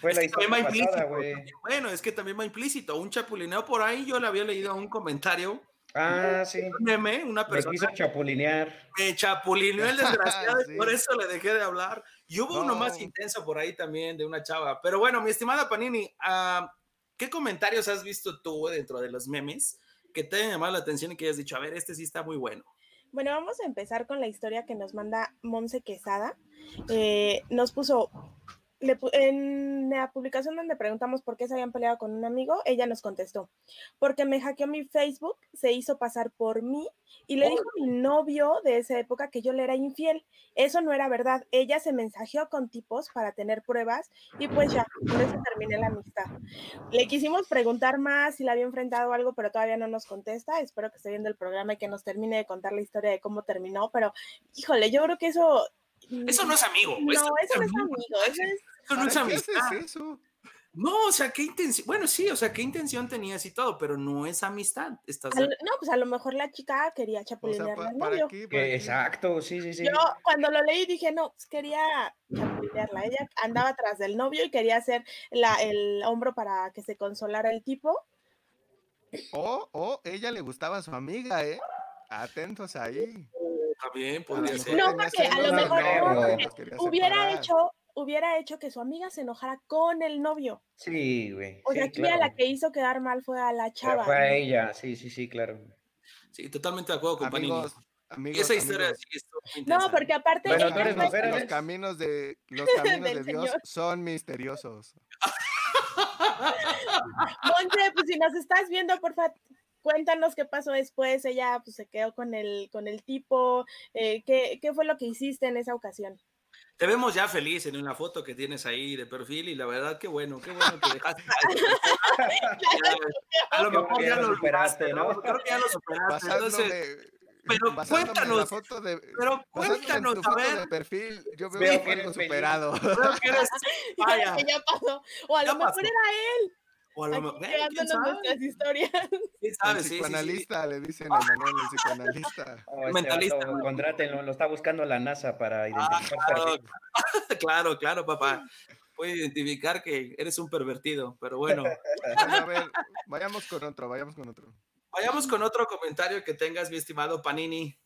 fue Es la va historia pasada, implícito. güey. Bueno, es que también va implícito. Un chapulineo por ahí, yo le había leído un comentario, Ah, sí. un meme, una Me persona quiso chapulinear. me chapulineó el desgraciado y Sí. por eso le dejé de hablar. Y hubo uno más No. intenso por ahí también de una chava. Pero bueno, mi estimada Panini, ah, ¿qué comentarios has visto tú dentro de los memes que te hayan llamado la atención y que hayas dicho, a ver, este sí está muy bueno? Bueno, vamos a empezar con la historia que nos manda Monse Quesada. Eh, nos puso, le en la publicación donde preguntamos por qué se habían peleado con un amigo, ella nos contestó, porque me hackeó mi Facebook, se hizo pasar por mí y le dijo a mi novio de esa época que yo le era infiel. Eso no era verdad. Ella se mensajeó con tipos para tener pruebas y pues ya, con eso terminé la amistad. Le quisimos preguntar más si le había enfrentado algo, pero todavía no nos contesta. Espero que esté viendo el programa y que nos termine de contar la historia de cómo terminó, pero híjole, yo creo que eso... Eso no es amigo. No, eso no es amigo, eso es... Eso no es ¿Para qué haces amistad. eso? No, o sea, qué intención. Bueno, sí, o sea, qué intención tenías y todo, pero no es amistad. Estás no, pues a lo mejor la chica quería O sea, chapulinearle pa- al ¿para novio. exacto, sí, sí, sí. Yo cuando lo leí dije, no, pues quería chapulinearla. Ella andaba atrás del novio y quería hacer la, el hombro para que se consolara el tipo. O, o ella le gustaba a su amiga, ¿eh? Atentos ahí. También podría ser. No, porque a lo mejor no, no, Hubiera separar. hecho, hubiera hecho que su amiga se enojara con el novio. Sí, güey. O sí, sea, aquí a la que hizo quedar mal fue a la Pero chava. Fue a ¿no? ella, sí, sí, sí, claro. Sí, totalmente de acuerdo con. Amigos, amigos, esa historia amigos, sí estuvo muy. No, porque aparte Bueno, ella tú eres mujer, los caminos de los caminos de Dios Señor. son misteriosos. Monse, pues si nos estás viendo, porfa, cuéntanos qué pasó después. Ella pues se quedó con el, con el tipo. eh, ¿qué, ¿Qué fue lo que hiciste en esa ocasión? Te vemos ya feliz en una foto que tienes ahí de perfil y la verdad qué bueno, qué bueno que dejaste. a lo mejor que ya ya lo superaste, ¿no? ¿no? Creo que ya lo superaste. Entonces, Basándome, pero en la cuéntanos, foto de, pero cuéntanos, a ver. de perfil, yo veo, Veo que que eres superado. Creo que eres vaya. que ya pasó. O a lo mejor pasó. era él. O a lo mejor, eh, ¿quién quedándonos sabe? nuestras historias. ¿Quién sabe? el Sí, sí, sí. psicoanalista, le dicen a Manuel, el psicoanalista. Oh, este Mentalista, vato, güey. contrátenlo, lo está buscando la NASA para identificar claro. Claro, claro, papá. Puede identificar que eres un pervertido, pero bueno. Bueno, a ver, vayamos con otro, vayamos con otro. Vayamos con otro comentario que tengas, mi estimado Panini.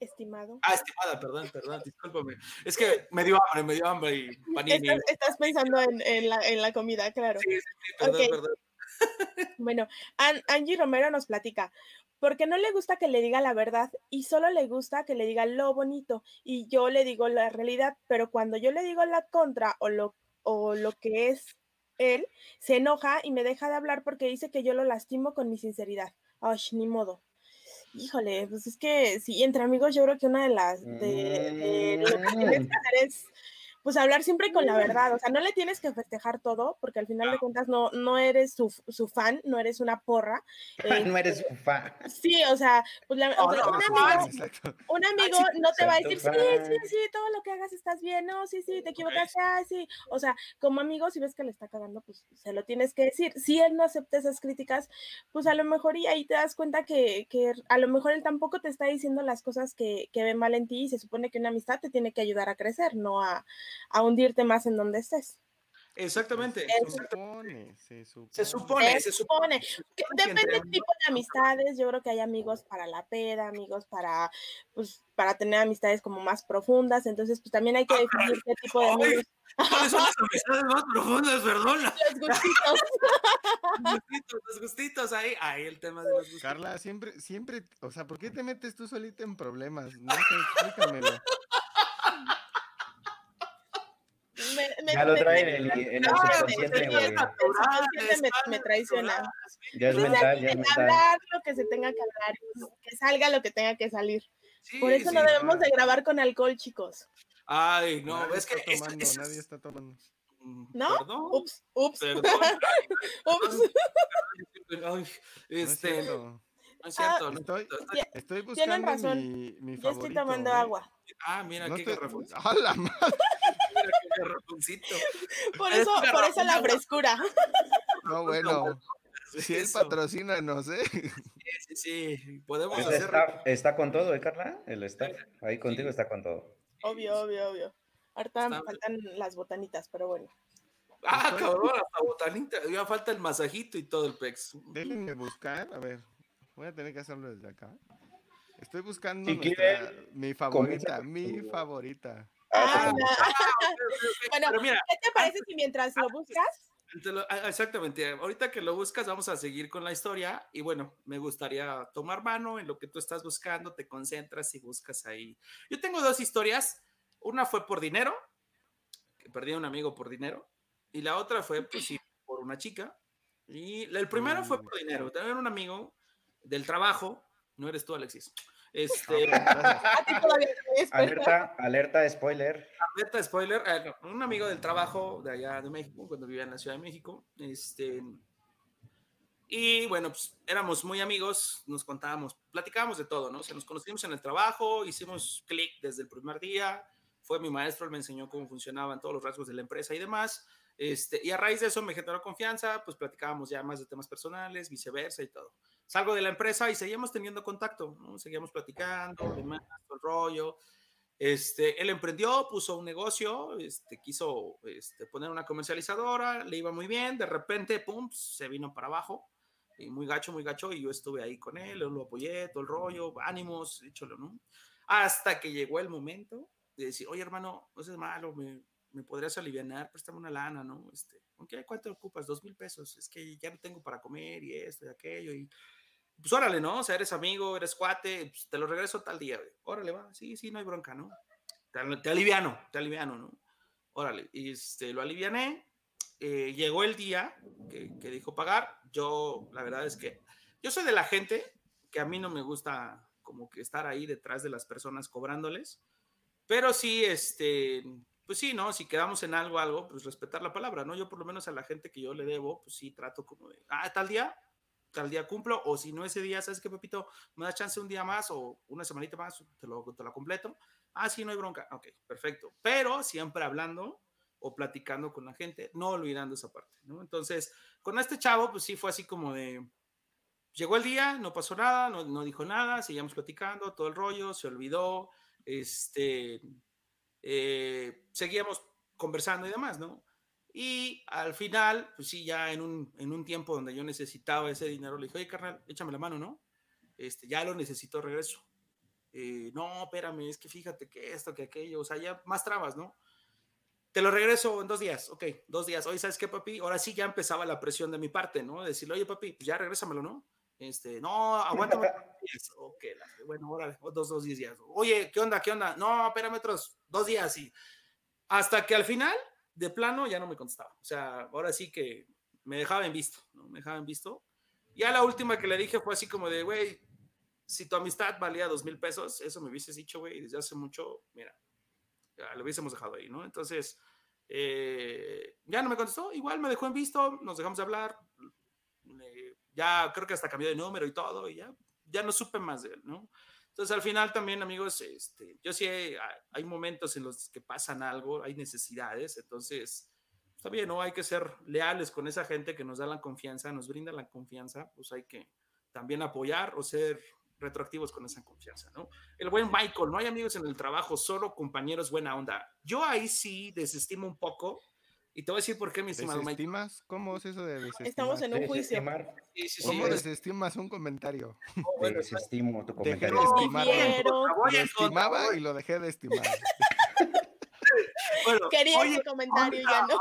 Estimado. Ah, estimada, perdón, perdón, discúlpame. Es que me dio hambre, me dio hambre y Panini. Estás, estás pensando en, en la, en la comida, claro. Sí, sí, perdón, perdón. Bueno, Angie Romero nos platica, porque no le gusta que le diga la verdad y solo le gusta que le diga lo bonito y yo le digo la realidad, pero cuando yo le digo la contra o lo, o lo que es él, se enoja y me deja de hablar porque dice que yo lo lastimo con mi sinceridad. Ay, ni modo. Híjole, pues es que sí, entre amigos yo creo que una de las de, lo que tienes que hacer es pues hablar siempre con la verdad, o sea, no le tienes que festejar todo, porque al final de cuentas no, no eres su, su fan, no eres una porra. no eres su fan. Sí, o sea, pues la, o sea, un, amigo, un amigo no te va a decir, sí, sí, sí, todo lo que hagas estás bien, no, sí, sí, te equivocaste, ah, sí. O sea, como amigo, si ves que le está cagando, pues se lo tienes que decir. Si él no acepta esas críticas, pues a lo mejor y ahí te das cuenta que, que a lo mejor él tampoco te está diciendo las cosas que, que ven mal en ti y se supone que una amistad te tiene que ayudar a crecer, no a, a hundirte más en donde estés. Exactamente. Se supone, se supone. Se supone, se supone. Depende del tipo de amistades. Yo creo que hay amigos para la peda, amigos para, pues, para tener amistades como más profundas. Entonces, pues también hay que definir qué tipo de amigos. ¿Cuáles son las amistades más profundas, perdón? Los gustitos. los gustitos, los gustitos, ahí, ahí el tema de los gustitos. Carla, siempre, siempre, o sea, ¿por qué te metes tú solita en problemas? No sé, explícamelo. Me, me, Ya lo me- trae me- en el, en el No, subconsciente, güey. el subconsciente me, me traiciona. Ya es Pues, mental, ya es mental. hablar lo que se tenga que hablar, que salga lo que tenga que salir. Sí, Por eso sí. no debemos de grabar con alcohol, chicos. Ay, no, nadie es que. está es- tomando, es- nadie está tomando. ¿No? Perdón. Ups, ups, Perdón. ups. Ay, No este, cierto. no es cierto. no es Estoy, estoy buscando Tienen razón. mi, mi favorito. estoy tomando agua. Ah, mira, No qué estoy-. ¡A la madre! Garrafoncito. Por Es eso, por eso la frescura. No, bueno. Si él Eso. patrocina, no sé. Sí, sí, sí. Podemos El hacer. staff está con todo, ¿eh, Carla? El staff. Ahí contigo está con todo. Obvio, obvio, obvio. Ahorita me Está- faltan las botanitas, pero bueno. Ah, cabrón, hasta botanita. Ya falta el masajito y todo el pex. Déjenme buscar, a ver. Voy a tener que hacerlo desde acá. Estoy buscando Si nuestra- quieren, mi favorita, mi favorita. Ah, ya. Bueno, Pero mira, ¿Qué te parece si mientras lo buscas? ah, exactamente. Ahorita que lo buscas, vamos a seguir con la historia. Y bueno, me gustaría tomar mano en lo que tú estás buscando, te concentras y buscas ahí. Yo tengo dos historias. Una fue por dinero, que perdí a un amigo por dinero. Y la otra fue, pues sí, por una chica. Y el primero fue por dinero. También un amigo del trabajo. No eres tú, Alexis. Este. A ti todavía Alerta, alerta, spoiler. Alerta spoiler, eh, un amigo del trabajo de allá de México, cuando vivía en la Ciudad de México, este, y bueno, pues éramos muy amigos, nos contábamos, platicábamos de todo, ¿no? O sea, nos conocimos en el trabajo, hicimos clic desde el primer día, fue mi maestro, él me enseñó cómo funcionaban todos los rasgos de la empresa y demás, este, y a raíz de eso me generó confianza, pues platicábamos ya más de temas personales, viceversa y todo. Salgo de la empresa y seguíamos teniendo contacto, ¿no? Seguíamos platicando, demás, todo el rollo, este, él emprendió, puso un negocio, este, quiso este, poner una comercializadora, le iba muy bien, de repente, pum, se vino para abajo, y muy gacho, muy gacho, y yo estuve ahí con él, lo apoyé, todo el rollo, ánimos, échalo, ¿no? Hasta que llegó el momento de decir, oye, hermano, no seas malo, me, me podrías aliviar, préstame una lana, ¿no? Este. ¿Cuánto ocupas? Dos mil pesos, es que ya no tengo para comer y esto y aquello, y pues órale, ¿no? O sea, eres amigo, eres cuate, pues, te lo regreso tal día, güey. Órale, va, sí, sí, no hay bronca, ¿no? Te, te aliviano, te aliviano, ¿no? Órale, y este, lo aliviané, eh, llegó el día que, que dijo pagar, yo, la verdad es que, yo soy de la gente que a mí no me gusta como que estar ahí detrás de las personas cobrándoles, pero sí, este, pues sí, ¿no? Si quedamos en algo, algo, pues respetar la palabra, ¿no? Yo por lo menos a la gente que yo le debo, pues sí trato como de, ah, tal día, tal día cumplo, o si no ese día, ¿sabes qué, Pepito? Me da chance un día más o una semanita más, te lo, te lo completo. Ah, sí, no hay bronca. Ok, perfecto. Pero siempre hablando o platicando con la gente, no olvidando esa parte, ¿no? Entonces, con este chavo, pues sí fue así como de, llegó el día, no pasó nada, no, no dijo nada, seguíamos platicando, todo el rollo, se olvidó, este, eh, seguíamos conversando y demás, ¿no? Y al final, pues sí, ya en un, en un tiempo donde yo necesitaba ese dinero, le dije, oye, carnal, échame la mano, ¿no? Este, ya lo necesito regreso. Eh, no, espérame, es que fíjate que esto, que aquello, o sea, ya más trabas, ¿no? te lo regreso en dos días, ok, dos días. Oye, ¿sabes qué, papi? Ahora sí ya empezaba la presión de mi parte, ¿no? Decirle, oye, papi, pues ya regrésamelo, ¿no? Este, no, aguántame. ok, bueno, ahora dos, dos días. Oye, ¿qué onda? ¿Qué onda? No, espérame otros dos días y hasta que al final, de plano, ya no me contestaba. O sea, ahora sí que me dejaba en visto, ¿no? Me dejaba en visto. Ya la última que le dije fue así como de, güey, si tu amistad valía dos mil pesos, eso me hubieses dicho, güey, desde hace mucho, mira, ya lo hubiésemos dejado ahí, ¿no? Entonces, eh, ya no me contestó, igual me dejó en visto, nos dejamos de hablar, ya creo que hasta cambió de número y todo, y ya, ya no supe más de él, ¿no? Entonces, al final también, amigos, este, yo sí hay, hay momentos en los que pasan algo, hay necesidades, entonces, está bien, ¿no? Hay que ser leales con esa gente que nos da la confianza, nos brinda la confianza, pues hay que también apoyar o ser retroactivos con esa confianza, ¿no? El buen Michael, no hay amigos en el trabajo, solo compañeros buena onda. Yo ahí sí desestimo un poco y te voy a decir por qué, mi estimado Michael. ¿Cómo es eso de desestimar? Estamos en un juicio. ¿Cómo desestimas un comentario? Oh, desestimo tu comentario. Lo estimaba y lo dejé de estimar. bueno, Quería ese comentario ya no.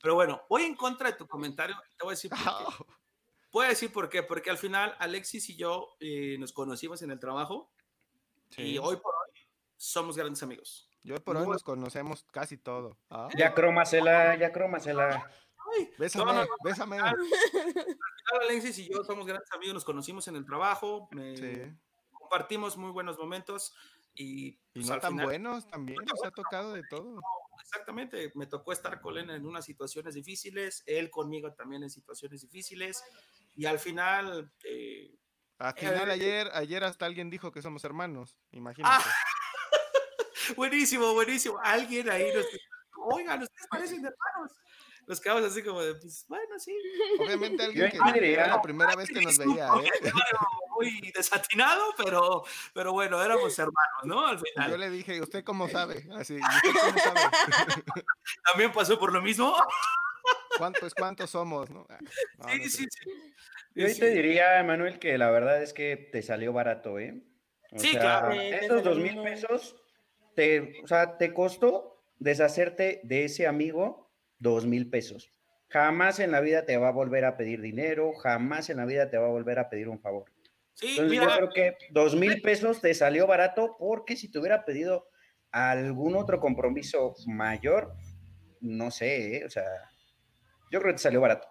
Pero bueno, voy en contra de tu comentario. Te voy a decir por qué. Puedo decir por qué, porque al final Alexis y yo eh, nos conocimos en el trabajo y hoy por hoy somos grandes amigos. Yo por hoy nos conocemos casi todo. ¿Ah? Ya cromasela, ya cromasela. bésame, bésame. Alexis y yo somos grandes amigos, nos conocimos en el trabajo, compartimos muy buenos momentos y, y pues, no tan buenos también, nos ha tocado de todo exactamente. Me tocó estar con él en unas situaciones difíciles, él conmigo también en situaciones difíciles. Y al final. Eh, al final, ayer, ayer hasta alguien dijo que somos hermanos, imagínate. Ah, buenísimo, buenísimo. Alguien ahí nos oigan, ustedes parecen hermanos. Nos quedamos así como de, pues, bueno, sí. Obviamente alguien que era la primera vez que nos veía, ¿eh? Muy desatinado, pero, pero bueno, éramos hermanos, ¿no? Al final. Yo le dije, ¿usted cómo sabe? Así, ¿usted cómo sabe? ¿También pasó por lo mismo? ¿Cuántos, cuántos somos, no? Ah, sí, sí, sí. Yo ahí te diría, Manuel, que la verdad es que te salió barato, ¿eh? sí, claro. Esos dos mil pesos, te, o sea, te costó deshacerte de ese amigo dos mil pesos. Jamás en la vida te va a volver a pedir dinero, jamás en la vida te va a volver a pedir un favor. Sí, Entonces, yo creo que dos mil pesos te salió barato porque si te hubiera pedido algún otro compromiso mayor, no sé, ¿eh? o sea, yo creo que te salió barato.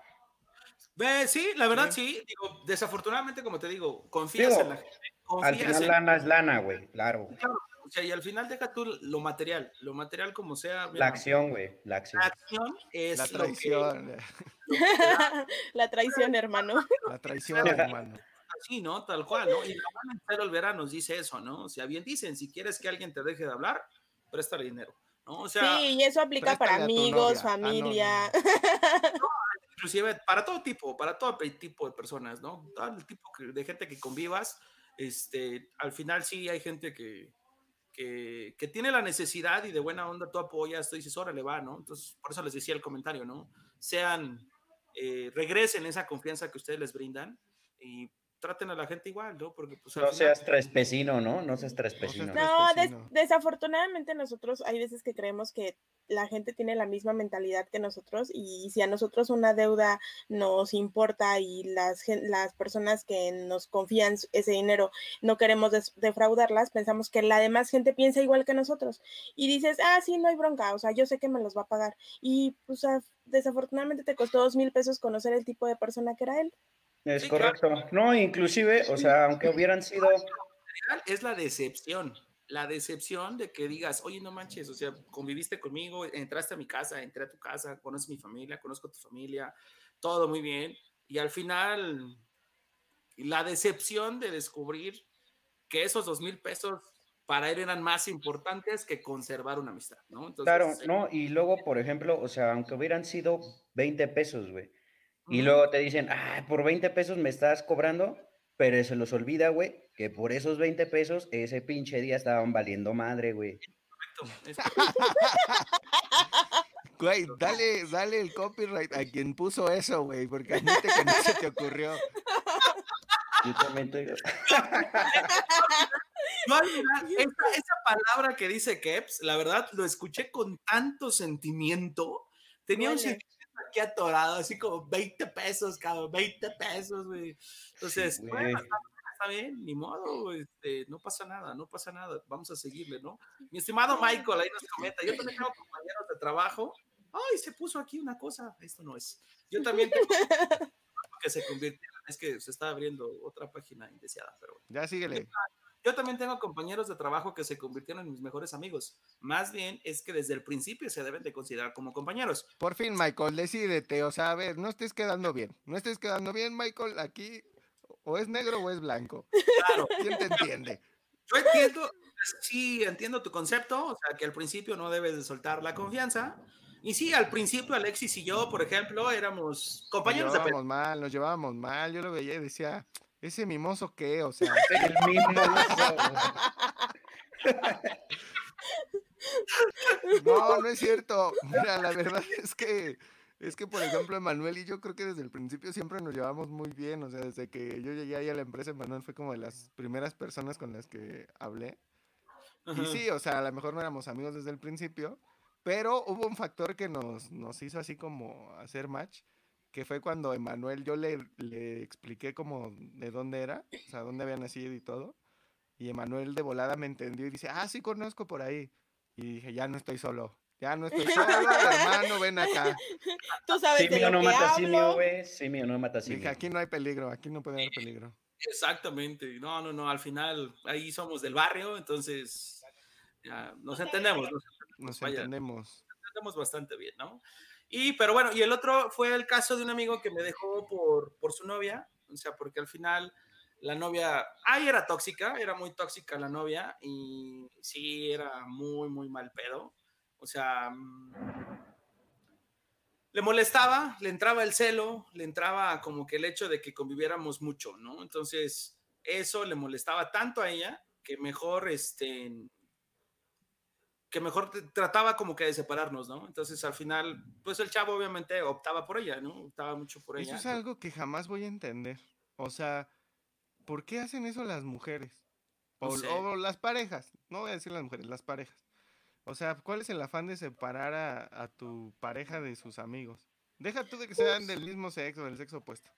sí, la verdad sí. Digo, desafortunadamente, como te digo, confías en la gente. al final lana es lana, güey, claro. claro. O sea, y al final deja tú lo material, lo material como sea. La acción, güey, la acción. La acción es la traición. la traición, hermano. La traición, hermano. Así, ¿no? Tal cual, ¿no? Y la buena entero el verano nos dice eso, ¿no? O sea, bien dicen, si quieres que alguien te deje de hablar, préstale dinero, ¿no? O sea, sí, y eso aplica para amigos, familia. inclusive para todo tipo, para todo tipo de personas, ¿no? Todo el tipo de gente que convivas, este, al final sí hay gente que, que, tiene la necesidad y de buena onda tú apoyas, tú dices, órale, va, ¿no? Entonces, por eso les decía el comentario, ¿no? Sean, eh, regresen esa confianza que ustedes les brindan y traten a la gente igual, ¿no? Porque pues, no seas trespecino, ¿no? No seas trespecino. No, desafortunadamente nosotros hay veces que creemos que la gente tiene la misma mentalidad que nosotros y si a nosotros una deuda nos importa y las, las personas que nos confían ese dinero no queremos defraudarlas, pensamos que la demás gente piensa igual que nosotros y dices, ah, sí, no hay bronca, o sea, yo sé que me los va a pagar y pues desafortunadamente te costó dos mil pesos conocer el tipo de persona que era él. Es correcto. No, inclusive, o sea, aunque hubieran sido... Es la decepción la decepción de que digas, oye, no manches, o sea, conviviste conmigo, entraste a mi casa, entré a tu casa, conoces mi familia, conozco tu familia, todo muy bien. Y al final, la decepción de descubrir que esos dos mil pesos para él eran más importantes que conservar una amistad, ¿no? claro, no, y luego, por ejemplo, o sea, aunque hubieran sido 20 pesos, güey, y luego te dicen, ah, por 20 pesos me estás cobrando, pero se los olvida, güey, que por esos 20 pesos ese pinche día estaban valiendo madre, güey. Güey, dale, dale el copyright a quien puso eso, güey, porque admite que no se te ocurrió. Yo también esa, palabra que dice Keps, la verdad, lo escuché con tanto sentimiento. Tenía un sentimiento aquí atorado, así como 20 pesos, cabrón, 20 pesos, güey. Entonces, bueno, está, bien, ni modo, este, no pasa nada, no pasa nada, vamos a seguirle, ¿no? Mi estimado Michael, ahí nos comenta, yo también tengo compañeros de trabajo. Ay, se puso aquí una cosa, esto no es. Yo también tengo que se convirtió, es que se está abriendo otra página indeseada, pero Ya síguele. Yo también tengo compañeros de trabajo que se convirtieron en mis mejores amigos. Más bien es que desde el principio se deben de considerar como compañeros. Por fin, Michael, decídete. O sea, a ver, no estés quedando bien. No estés quedando bien, Michael. Aquí o es negro o es blanco. Claro. ¿Quién te entiende? Yo entiendo, sí, entiendo tu concepto. O sea, que al principio no debes de soltar la confianza. Y sí, al principio Alexis y yo, por ejemplo, éramos compañeros nos llevábamos mal, nos llevábamos mal. Yo lo veía y decía, ese mimoso qué, o sea. El mimoso. no, no es cierto. Mira, la verdad es que es que, por ejemplo, Emanuel y yo creo que desde el principio siempre nos llevamos muy bien. O sea, desde que yo llegué ahí a la empresa, Emanuel fue como de las primeras personas con las que hablé. Y sí, o sea, a lo mejor no éramos amigos desde el principio, pero hubo un factor que nos, nos hizo así como hacer match, que fue cuando Emanuel, yo le, le expliqué como de dónde era, o sea, dónde había nacido y todo. Y Emanuel de volada me entendió y dice, ah, sí conozco por ahí. Y dije, ya no estoy solo. Ya no estoy solo, hermano, ven acá. Tú sabes simio no mata simio, güey. Simio no mata simio. Dije, aquí no hay peligro, aquí no puede haber peligro. Exactamente. No, no, no. Al final, ahí somos del barrio, entonces ya, nos entendemos. Nos, entendemos. Nos entendemos bastante bien, ¿no? Y, pero bueno, y el otro fue el caso de un amigo que me dejó por, por su novia, o sea, porque al final la novia, ay, era tóxica, era muy tóxica la novia y sí, era muy, muy mal pedo. O sea, mm, le molestaba, le entraba el celo, le entraba como que el hecho de que conviviéramos mucho, ¿no? Entonces, eso le molestaba tanto a ella que mejor, este, que mejor trataba como que de separarnos, ¿no? Entonces al final, pues el chavo obviamente optaba por ella, ¿no? Optaba mucho por ella. Eso es algo que jamás voy a entender. O sea, ¿por qué hacen eso las mujeres? O, las parejas, no voy a decir las mujeres, las parejas. O sea, ¿cuál es el afán de separar a, tu pareja de sus amigos? Deja tú de que sean pues del mismo sexo, del sexo opuesto.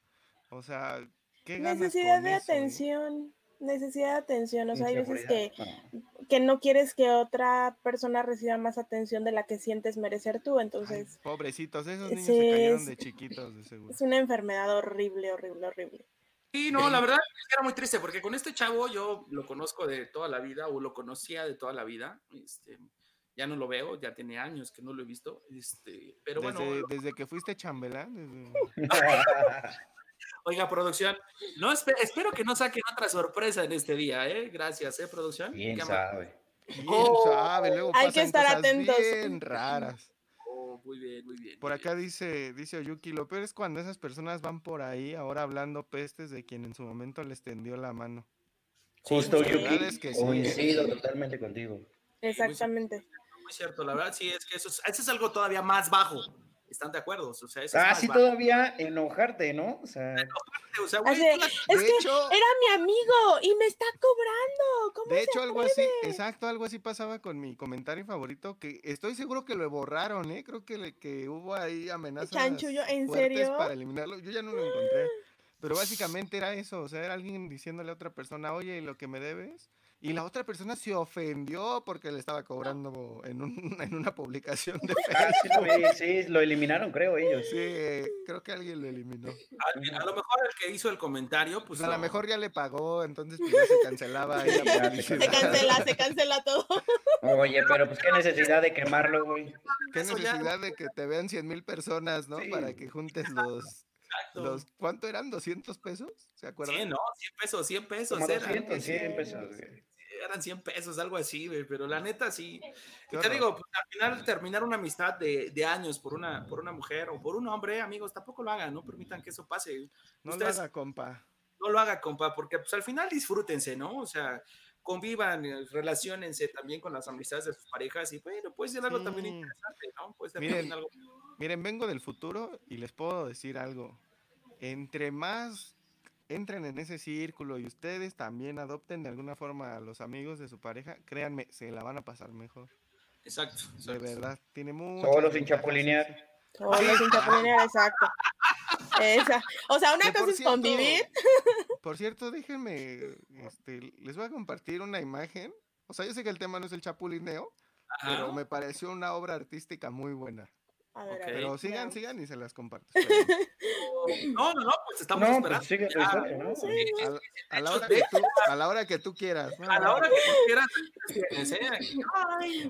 O sea, ¿qué ganas Necesidad de atención necesidad de atención, o sea, hay veces que, que no quieres que otra persona reciba más atención de la que sientes merecer tú, entonces... pobrecitos, esos niños se cayeron de chiquitos, de seguro. Es una enfermedad horrible, horrible, horrible. Sí, no, la verdad era muy triste, porque con este chavo yo lo conozco de toda la vida, o lo conocía de toda la vida, este, ya no lo veo, ya tiene años que no lo he visto, este, pero desde, bueno... Desde que fuiste chambelán. Oiga, producción, no espero que no saquen otra sorpresa en este día, ¿eh? Gracias, ¿eh, producción? Bien sabe. Bien oh, sabe, luego Hay que estar atentos. Bien raras. Oh, muy bien, muy bien. Por acá dice, dice Oyuki, lo peor es cuando esas personas van por ahí ahora hablando pestes de quien en su momento les tendió la mano. Justo, Oyuki, es que coincido totalmente contigo. Exactamente. Muy cierto, la verdad sí, es que eso es, eso es algo todavía más bajo están de acuerdo. O sea, ah, sí, todavía enojarte, ¿no? O sea, enojarte, o sea, güey, es que hecho, era mi amigo y me está cobrando. ¿Cómo de hecho, algo así, exacto, algo así pasaba con mi comentario favorito, que estoy seguro que lo borraron, ¿eh? Creo que, que hubo ahí amenazas Chanchullo, ¿en serio? para eliminarlo. Yo ya no lo encontré. Pero básicamente era eso, o sea, era alguien diciéndole a otra persona, oye, ¿lo que me debes? Y la otra persona se ofendió porque le estaba cobrando en, un, en una publicación de ah, sí, lo eliminaron, creo ellos. Sí, creo que alguien lo eliminó. A, lo mejor el que hizo el comentario, pues. a lo mejor ya le pagó, entonces pues ya se cancelaba. se cancela, se cancela todo. Oye, pero pues qué necesidad de quemarlo, güey. Qué necesidad de que te vean 100 mil personas, ¿no? Para que juntes los los, ¿Cuánto eran? ¿200 pesos? ¿Se acuerdan? Sí, no, 100 pesos, 100 pesos. Como 200, 100 pesos. Eran 100 pesos, algo así, güey, pero la neta sí. Y te digo, pues, al final terminar una amistad de, de, años por una, por una mujer o por un hombre, amigos, tampoco lo hagan, no permitan que eso pase. No lo haga, compa. No lo haga, compa, porque pues al final disfrútense, ¿no? O sea, convivan, eh, relacionense también con las amistades de sus parejas y bueno, puede ser algo también interesante, ¿no? Puede ser miren, algo... miren, vengo del futuro y les puedo decir algo. Entre más entren en ese círculo y ustedes también adopten de alguna forma a los amigos de su pareja, créanme, se la van a pasar mejor. Exacto. De exacto. verdad, tiene mucho. Solo sin chapulinear. Solo sin chapulinear, exacto. Esa. O sea, una cosa es cierto, convivir. Por cierto, déjenme, este, les voy a compartir una imagen. O sea, yo sé que el tema no es el chapulineo, Ajá. pero me pareció una obra artística muy buena. A ver, Pero sigan, sigan y se las comparto. No, no, no, pues estamos No, esperando. pues. A, la- a la hora que tú, a la hora que tú quieras. ¿no? A la hora que tú quieras,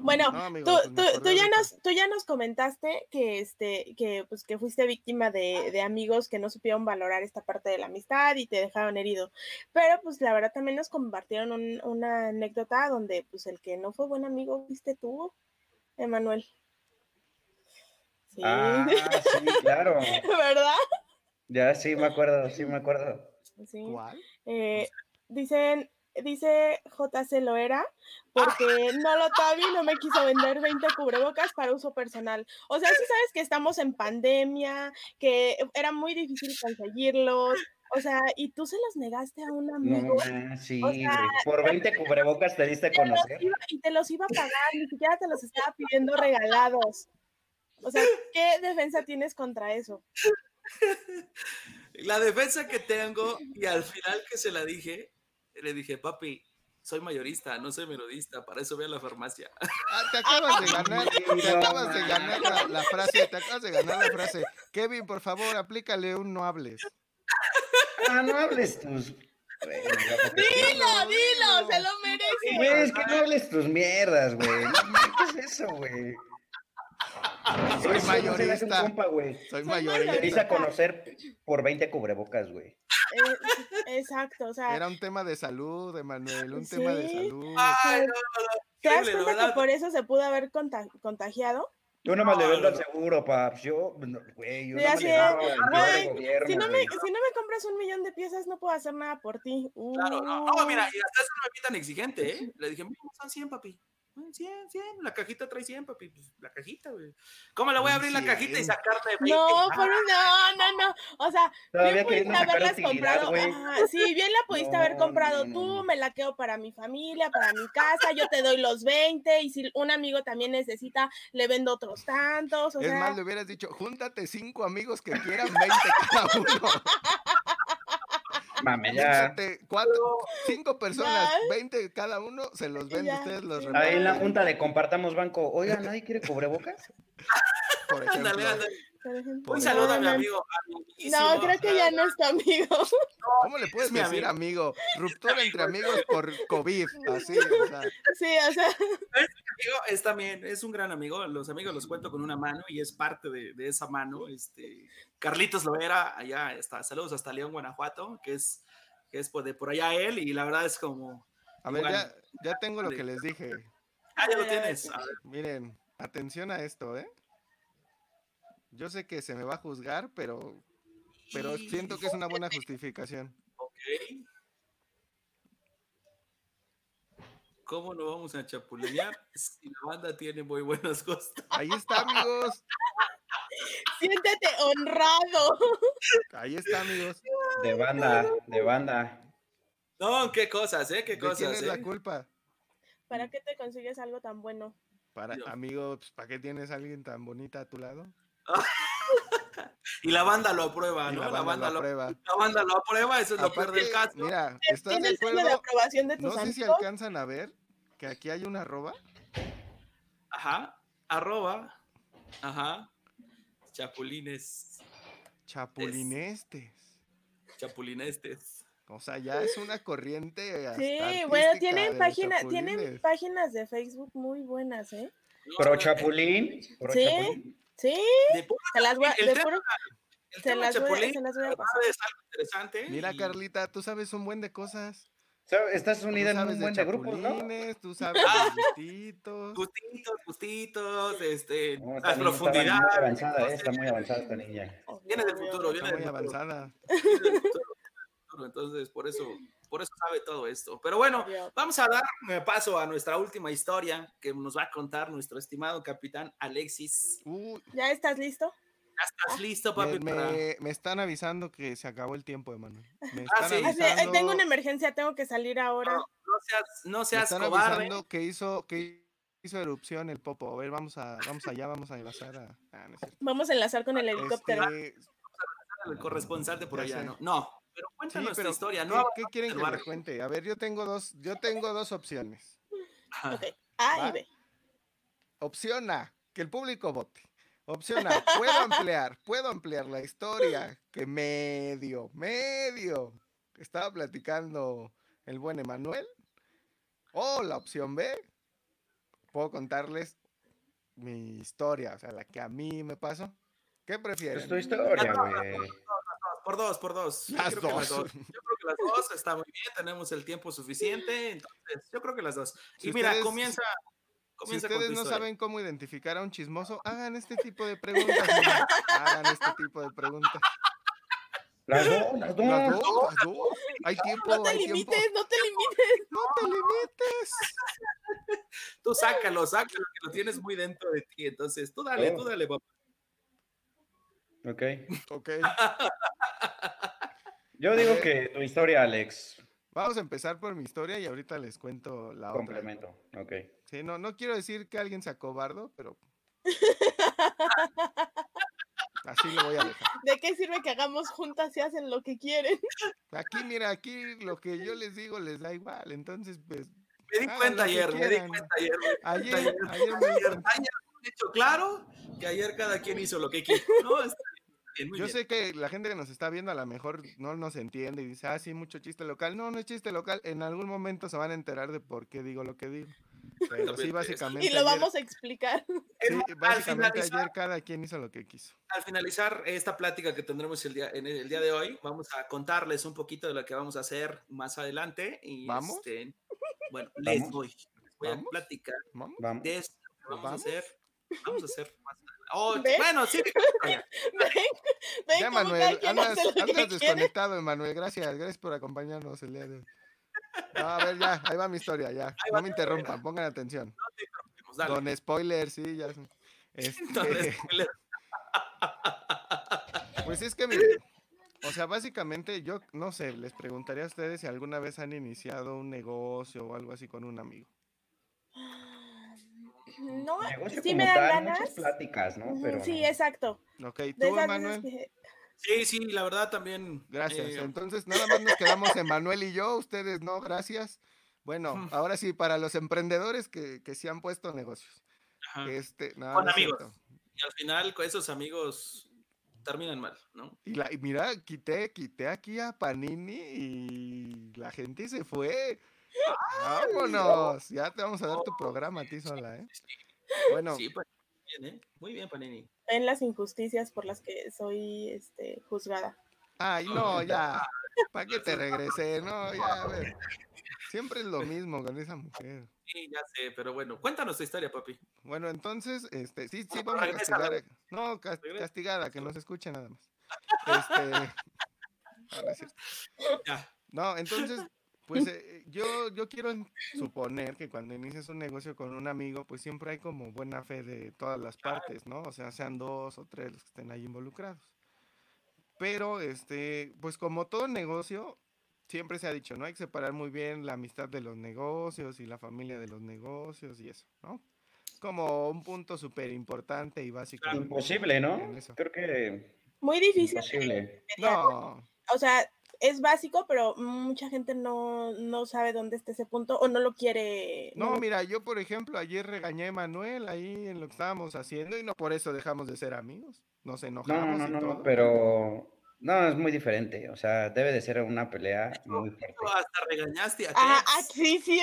Bueno, amigo, tú, pues ya nos, tú ya nos comentaste que este, que pues que fuiste víctima de, de amigos que no supieron valorar esta parte de la amistad y te dejaron herido. Pero pues la verdad también nos compartieron un- una anécdota donde pues el que no fue buen amigo fuiste tú, Emanuel. Sí, Ah, sí, claro. ¿verdad? Ya sí me acuerdo, sí me acuerdo. Sí. ¿Cuál? Eh, dicen, dice JC Loera, porque no lo Tavi no me quiso vender 20 cubrebocas para uso personal. O sea, sí sabes que estamos en pandemia, que era muy difícil conseguirlos. O sea, y tú se los negaste a un amigo sí, O sea, güey. Por 20 cubrebocas te diste a conocer. iba- y te los iba a pagar, ni siquiera te los estaba pidiendo regalados. O sea, ¿qué defensa tienes contra eso? La defensa que tengo, y al final que se la dije, le dije, papi, soy mayorista, no soy melodista, para eso voy a la farmacia. Ah, te acabas de ganar, te acabas de ganar la, la frase, te acabas de ganar la frase. Kevin, por favor, aplícale un no hables. Ah, no hables tus. Bueno, Dilo, dilo, se lo merece. Güey, es que no hables tus mierdas, güey. ¿Qué es eso, güey? Soy no le mayorista. compa, güey. Soy Soy Te mayorista. dice a conocer por 20 cubrebocas, güey. Eh, exacto, o sea, Era un tema de salud, Emanuel, un tema de Sí. salud. Ay, no, no, no, ¿te das cuenta que por eso se pudo haber conta- contagiado? Yo nomás le No, vendo no, al seguro, paps. Yo, no, güey, yo Sí, así le es. vendo al seguro de Güey, gobierno, Si no, me, si no me compras un millón de piezas, no puedo hacer nada por ti. Claro, no, no, Uh, mira, y hasta eso no me vi tan exigente, ¿eh? Le dije, mira, son 100, papi. "Ah, 100, 100, la cajita trae 100, papi. Pues, la cajita, güey. ¿Cómo le voy a abrir la cajita y 100. sacarle 20? No, Ah, por un- no, no, no. O sea, Todavía bien pudiste haberlas comprado. Ajá, sí, bien la pudiste haber No, comprado no, no, tú, no. me la quedo para mi familia, para mi casa, yo te doy los 20 y si un amigo también necesita, le vendo otros tantos. O Es sea, más, le hubieras dicho, júntate cinco amigos que quieran 20 cada uno. Mame, ya. Cuatro, cinco personas, Ya. 20 cada uno, se los vende, Ya, ustedes los sí. reparten. Ahí en la junta de compartamos banco. Oiga, ¿nadie quiere cubrebocas? por ejemplo. Ándale, ándale. Por ejemplo, Un no, saludo a mi amigo. a mi No, creo que ya no es tu amigo. ¿Cómo le puedes mi decir amigo? Ruptura entre amigos por COVID, así, o sea, Sí, o sea, amigo es también, es un gran amigo. Los amigos los cuento con una mano y es parte de, de esa mano. Este, Carlitos Loera, allá está. Saludos hasta León, Guanajuato, que es, que es por, de por allá él. Y la verdad es como. a ver, ya, ya tengo lo que les dije. Ah, ya lo tienes. A ver, Miren, atención a esto, ¿eh? Yo sé que se me va a juzgar, pero, pero siento que es una buena justificación. Ok. ¿Cómo no vamos a chapulinear si la banda tiene muy buenos gustos? Ahí está, amigos. siéntete honrado. Ahí está, amigos. De banda, de banda. No, qué cosas, ¿eh? Qué ¿De quién cosas, es ¿eh? la culpa? ¿Para qué te consigues algo tan bueno? Para, Dios. amigo, pues, ¿para qué tienes a alguien tan bonita a tu lado? Y la banda lo aprueba, ¿no? la banda lo aprueba. la banda lo aprueba, eso es lo peor del Aparte, caso. Mira, ¿estás ¿Tiene de acuerdo? aprobación de tus No sé si alcanzan a ver que aquí hay una arroba. Ajá, arroba, ajá, chapulines, Chapulinestes. chapulinestes. O sea, ya es una corriente. hasta Sí, bueno, tienen, los página, tienen páginas de Facebook muy buenas, ¿eh? Pro Chapulín. Pro Sí. Chapulín. Sí, De puro- se las voy a, el de tema- puro- el se tema las voy se las voy a la verdad pasar. es algo interesante. Mira, y- Carlita, tú sabes un buen de cosas. Estás unida en un buen de grupos, ¿no? tú sabes Ah. gustitos. Gustitos, gustitos, este, No, las niña está muy avanzada, entonces, está muy avanzada esta niña. Viene del futuro, viene Está del muy futuro. avanzada. viene del futuro, futuro, Entonces, por eso, por eso sabe todo esto. Pero bueno, vamos a dar paso a nuestra última historia que nos va a contar nuestro estimado capitán Alexis. Uh, ¿Ya estás listo? Ya estás listo, Me, papi. me- me están avisando que se acabó el tiempo, Emanuel. Me Ah, sí. Eh, avisando, tengo una emergencia, tengo que salir ahora. No, no seas, no me seas están cobarde. avisando que hizo, que hizo erupción el popo. A ver, vamos a, vamos allá, vamos a enlazar a. Ah, no. Vamos a enlazar con el helicóptero. Este, El corresponsal de por Ya allá, sé. ¿no? No, pero sí, cuéntanos pero tu historia, ¿qué, ¿no? qué quieren que les cuente? A ver, yo tengo dos, yo tengo dos opciones. Ajá. Ok, A y B. Opción A, que el público vote. Opción A, puedo ampliar, puedo ampliar la historia que medio, medio estaba platicando el buen Emanuel. O la opción B, puedo contarles mi historia, o sea, la que a mí me pasó. ¿Qué Es prefieren? tu historia, güey. Por dos, por dos. Yo Las creo que dos. Yo creo que las dos está muy bien, tenemos el tiempo suficiente, entonces yo creo que las dos. Si y mira, ustedes- comienza, Si comienza ustedes tu no historia. saben cómo identificar a un chismoso, hagan este tipo de preguntas. mira. Hagan este tipo de preguntas. Las dos, las dos. Las dos, las dos. Hay tiempo, No te hay tiempo. limites, no te limites. No te limites. Tú sácalo, sácalo, que lo tienes muy dentro de ti, entonces tú dale, Oh. tú dale, papá. Ok. Ok. Yo digo que tu historia, Alex. Vamos a empezar por mi historia y ahorita les cuento la otra. Complemento. Ok. Sí, no, no quiero decir que alguien se acobardo, pero. Así lo voy a dejar. ¿De qué sirve que hagamos juntas si hacen lo que quieren? Aquí, mira, aquí lo que yo les digo les da igual. Entonces, pues, Me di cuenta ayer, me di cuenta ayer. ayer, ayer. ayer me Ayer, ayer hecho claro que ayer cada quien hizo lo que quiso. No, está bien, muy Yo bien. sé que la gente que nos está viendo a lo mejor no nos entiende y dice, ah, sí, mucho chiste local. No, no es chiste local. En algún momento se van a enterar de por qué digo lo que digo. Pero sí, básicamente. Y lo ayer- vamos a explicar. Sí, básicamente finalizar, ayer cada quien hizo lo que quiso. al finalizar esta plática que tendremos el día, en el, el día de hoy, vamos a contarles un poquito de lo que vamos a hacer más adelante. Y ¿Vamos? este, bueno, les ¿Vamos? voy, les voy a ¿Vamos? platicar ¿Vamos? Vamos. de esto que vamos ¿Vamos? a hacer. Vamos a hacer más adelante. Oh, bueno, sí. Ven, ven, Ya, Manuel, andas, andas desconectado, Emanuel. Gracias, gracias por acompañarnos el día de hoy. No, a ver, ya, ahí va mi historia, ya. Ahí No me interrumpan, pongan atención. Dale. Don Spoiler, sí, ya. Este, Entonces, pues es que, o sea, básicamente yo, no sé, les preguntaría a ustedes si alguna vez han iniciado un negocio o algo así con un amigo. No, Negocio sí como me dan tal, ganas. muchas pláticas, ¿no? Pero sí, no. exacto. Ok, tú, Emanuel. que- Sí, sí, la verdad también. Gracias. eh, Entonces, nada más nos quedamos Emanuel y yo, ustedes no, gracias. Bueno, ahora sí, para los emprendedores que, que sí han puesto negocios. ajá. Este, no, Con no amigos. Y al final, con esos amigos terminan mal, ¿no? Y, la, y mira, quité, quité aquí a Panini y la gente se fue. Vámonos. Ya te vamos a dar tu programa a ti sola, ¿eh? Bueno, Sí, pues, muy bien, ¿eh? Muy bien, Panini. ven las injusticias por las que soy este, juzgada. ay, no, ya. ¿Para qué te regresé? No, ya, a ver. Siempre es lo mismo con esa mujer. Sí, ya sé, pero bueno, cuéntanos tu historia, papi. Bueno, entonces, este, sí, sí, No, vamos a castigar. No, castigada, que nos escuche nada más. Este. no, no. Ya. No, entonces, pues eh, yo, yo quiero suponer que cuando inicias un negocio con un amigo, pues siempre hay como buena fe de todas las partes, ¿no? O sea, sean dos o tres los que estén ahí involucrados. Pero, este, pues como todo negocio, siempre se ha dicho, ¿no? Hay que separar muy bien la amistad de los negocios y la familia de los negocios y eso, ¿no? Es como un punto súper importante y básico. en- Imposible, ¿no? Creo que Muy difícil. imposible. No, O sea, es básico, pero mucha gente no, no sabe dónde está ese punto o no lo quiere. No, lo- mira, yo por ejemplo ayer regañé a Manuel ahí en lo que estábamos haciendo y no por eso dejamos de ser amigos. Nos No, enojamos no, y no, todo. no, pero no, es muy diferente. O sea, debe de ser una pelea muy fuerte. Hasta regañaste a Ah, ah, sí, sí.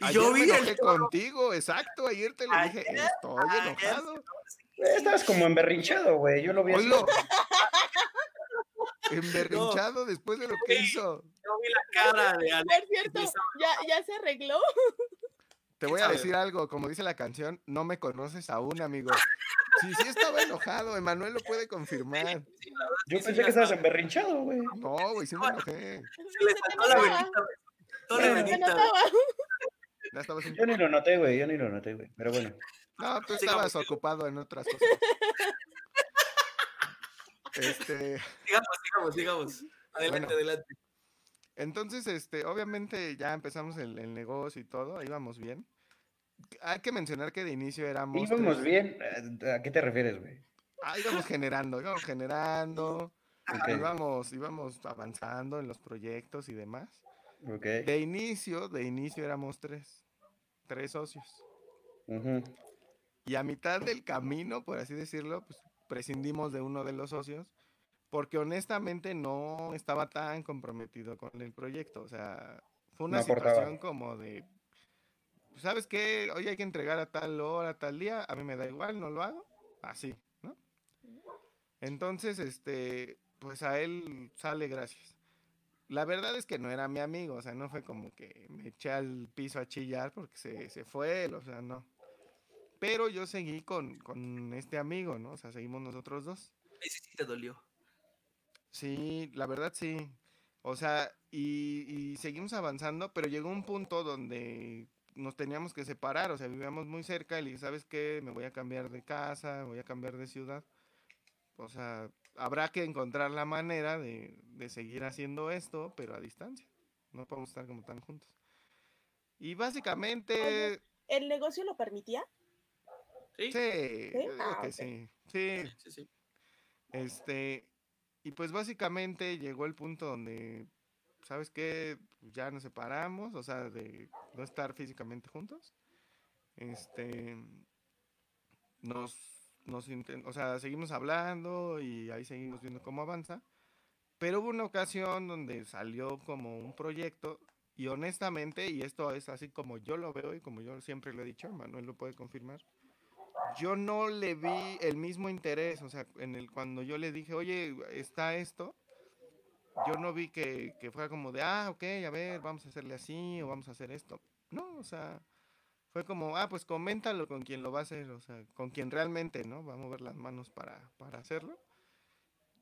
Y Ayer yo me vi enojé el contigo, exacto, ayer te lo dije, estoy ayer, enojado. Estabas como emberrinchado, güey. Yo lo vi así. Oílo. Emberrinchado después de lo que Sí. hizo. Yo vi la cara de Alex. Por cierto, ya, ya se arregló. Te voy a sabe? decir algo, como dice la canción, no me conoces aún, amigo. Sí, sí estaba enojado, Emanuel lo puede confirmar. Sí, la verdad, Yo sí, pensé sí, que estabas emberrinchado, güey. No, güey, sí me enojé. Se le te la venita. Toda venita. Yo ni lo noté, güey. Yo ni lo noté, güey. Pero bueno. No, tú estabas ocupado en otras cosas. Este, Sigamos, sigamos, sigamos. Adelante, Bueno. adelante. entonces, este, obviamente ya empezamos el, el negocio y todo, íbamos bien. Hay que mencionar que de inicio éramos. Íbamos tres- bien. eh, ¿A qué te refieres, güey? Ah, íbamos generando, íbamos generando, Ok, íbamos, íbamos avanzando en los proyectos y demás. ok. De inicio, de inicio éramos tres, tres socios. ujú, Y a mitad del camino, por así decirlo, pues prescindimos de uno de los socios, porque honestamente no estaba tan comprometido con el proyecto. O sea, fue una No situación como de, ¿sabes qué? Hoy hay que entregar a tal hora, tal día, a mí me da igual, no lo hago. Así, ¿no? Entonces, este, pues a él sale gracias. La verdad es que no era mi amigo, o sea, no fue como que me eché al piso a chillar porque se, se fue él, o sea, no. Pero yo seguí con, con este amigo, ¿no? O sea, seguimos nosotros dos. Ahí sí, te dolió. Sí, la verdad sí. O sea, y, y seguimos avanzando, pero llegó un punto donde nos teníamos que separar, o sea, vivíamos muy cerca y le dije, ¿sabes qué? Me voy a cambiar de casa, voy a cambiar de ciudad. O sea, habrá que encontrar la manera de, de seguir haciendo esto, pero a distancia. No podemos estar como tan juntos. Y básicamente, ¿El negocio lo permitía? Sí, sí, yo digo Ah, que sí. Sí, sí, sí. Este, y pues básicamente llegó el punto donde, ¿sabes qué? Ya nos separamos, o sea, de no estar físicamente juntos. Este, nos, nos o sea, seguimos hablando y ahí seguimos viendo cómo avanza. Pero hubo una ocasión donde salió como un proyecto y honestamente, y esto es así como yo lo veo y como yo siempre lo he dicho, Manuel lo puede confirmar, yo no le vi el mismo interés, o sea, en el cuando yo le dije, oye, está esto, yo no vi que, que fuera como de, ah, ok, a ver, vamos a hacerle así o vamos a hacer esto. No, o sea, fue como, ah, pues coméntalo con quien lo va a hacer, o sea, con quien realmente, ¿no? Va a mover las manos para, para hacerlo.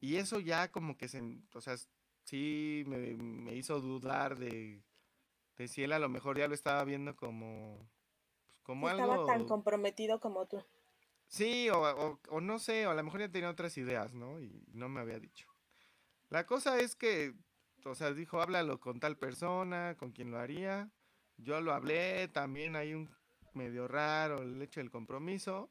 Y eso ya como que se, o sea, sí me, me hizo dudar de, de si él a lo mejor ya lo estaba viendo como, pues, como Estaba algo... tan comprometido como tú. Sí, o, no sé, o a lo mejor ya tenía otras ideas, ¿no? Y no me había dicho. La cosa es que, o sea, dijo, háblalo con tal persona, con quien lo haría. Yo lo hablé, también hay un medio raro el hecho del compromiso.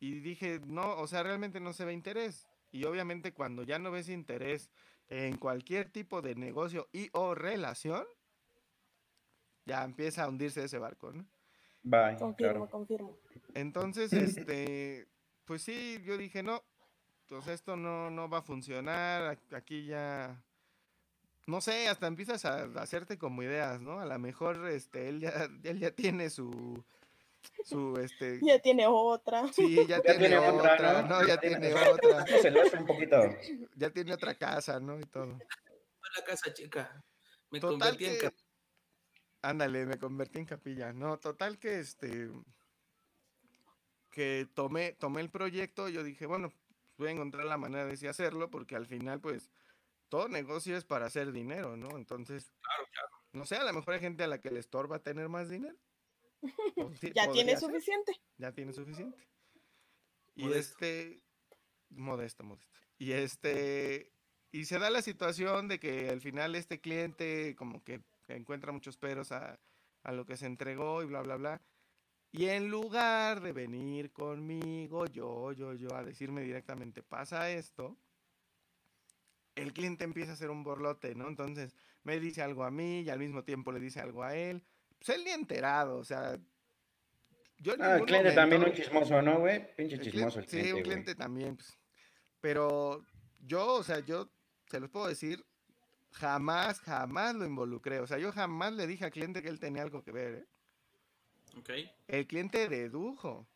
Y dije, no, o sea, realmente no se ve interés. Y obviamente cuando ya no ves interés en cualquier tipo de negocio y o relación, ya empieza a hundirse ese barco, ¿no? Bye, Confirmo, claro. confirmo. Entonces, este, pues sí, yo dije, no, pues esto no, no va a funcionar, aquí ya, no sé, hasta empiezas a hacerte como ideas, ¿no? A lo mejor, este, él ya, él ya tiene su, su, este, Ya tiene otra. sí, ya, Ya tiene, tiene otra, otra, ¿no? ¿no? Ya Ya tiene- otra, se lo hace un poquito. ya tiene otra casa, ¿no? Y todo. La casa chica. Me Total convertí en que, cap- ándale, me convertí en capilla. No, total que este, que tomé, tomé el proyecto, yo dije, bueno, voy a encontrar la manera de sí hacerlo, porque al final, pues, todo negocio es para hacer dinero, ¿no? Entonces, Claro, claro. no sé, a lo mejor hay gente a la que le estorba tener más dinero. Ya tiene ser, suficiente. ya tiene suficiente. Y Modesto. este, modesto, modesto. Y este, y se da la situación de que al final este cliente como que encuentra muchos peros a, a lo que se entregó y bla, bla, bla. Y en lugar de venir conmigo, yo, yo, yo, a decirme directamente, pasa esto, el cliente empieza a hacer un borlote, ¿no? Entonces me dice algo a mí y al mismo tiempo le dice algo a él. Pues él ni enterado, o sea, yo Ah, el cliente también un chismoso, ¿no, güey? Pinche chismoso el cliente- Sí, un cliente también. pues. Pero yo, o sea, yo se los puedo decir, jamás, jamás lo involucré. O sea, yo jamás le dije al cliente que él tenía algo que ver. ¿eh? Ok. El cliente dedujo.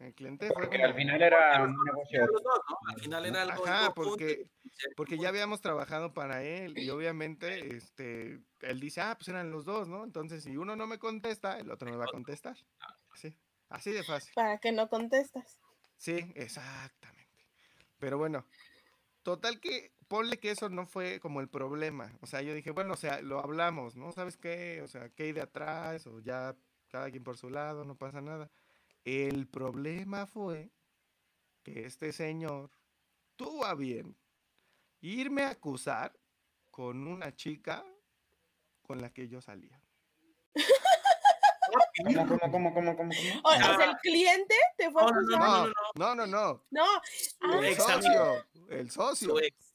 El cliente fue Porque como- al final era un negocio. Los dos, ¿no? Al final era algo. Ajá, porque, porque ya habíamos trabajado para él y obviamente este, él dice, ah, pues eran los dos, ¿no? Entonces, si uno no me contesta, el otro me va a contestar. Así, así de fácil. Para que no contestas. Sí, exactamente. Pero bueno, total que ponle que eso no fue como el problema. O sea, yo dije, bueno, o sea, lo hablamos, ¿no? ¿Sabes qué? O sea, ¿qué hay de atrás? O ya cada quien por su lado, no pasa nada. El problema fue que este señor tuvo a bien irme a acusar con una chica con la que yo salía. ¿Cómo, cómo, cómo, cómo, cómo? O, o sea, el cliente te fue a No, no, acusar. No, no, no, no, no. No, ah, El ex socio, el socio. Su ex.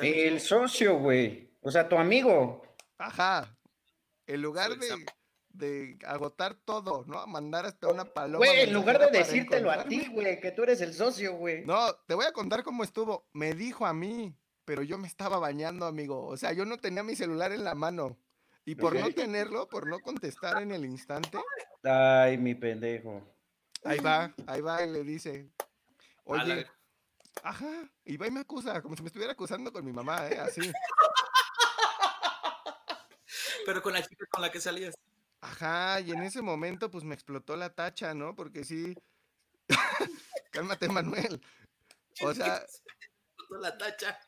El socio, güey. O sea, tu amigo. Ajá. En lugar de, agotar todo, ¿no? A mandar hasta una paloma. Güey, en lugar de decírtelo a ti, güey, que tú eres el socio, güey. No, te voy a contar cómo estuvo. Me dijo a mí, pero yo me estaba bañando, amigo. O sea, yo no tenía mi celular en la mano. Y por no tenerlo, por no contestar en el instante, Ay, mi pendejo. ahí va, ahí va y le dice, oye, ajá, y va y me acusa, como si me estuviera acusando con mi mamá, ¿eh? Así. Pero con la chica con la que salías. Ajá, y en ese momento pues me explotó la tacha, ¿no? Porque sí. Cálmate, Manuel. O sea, la tacha.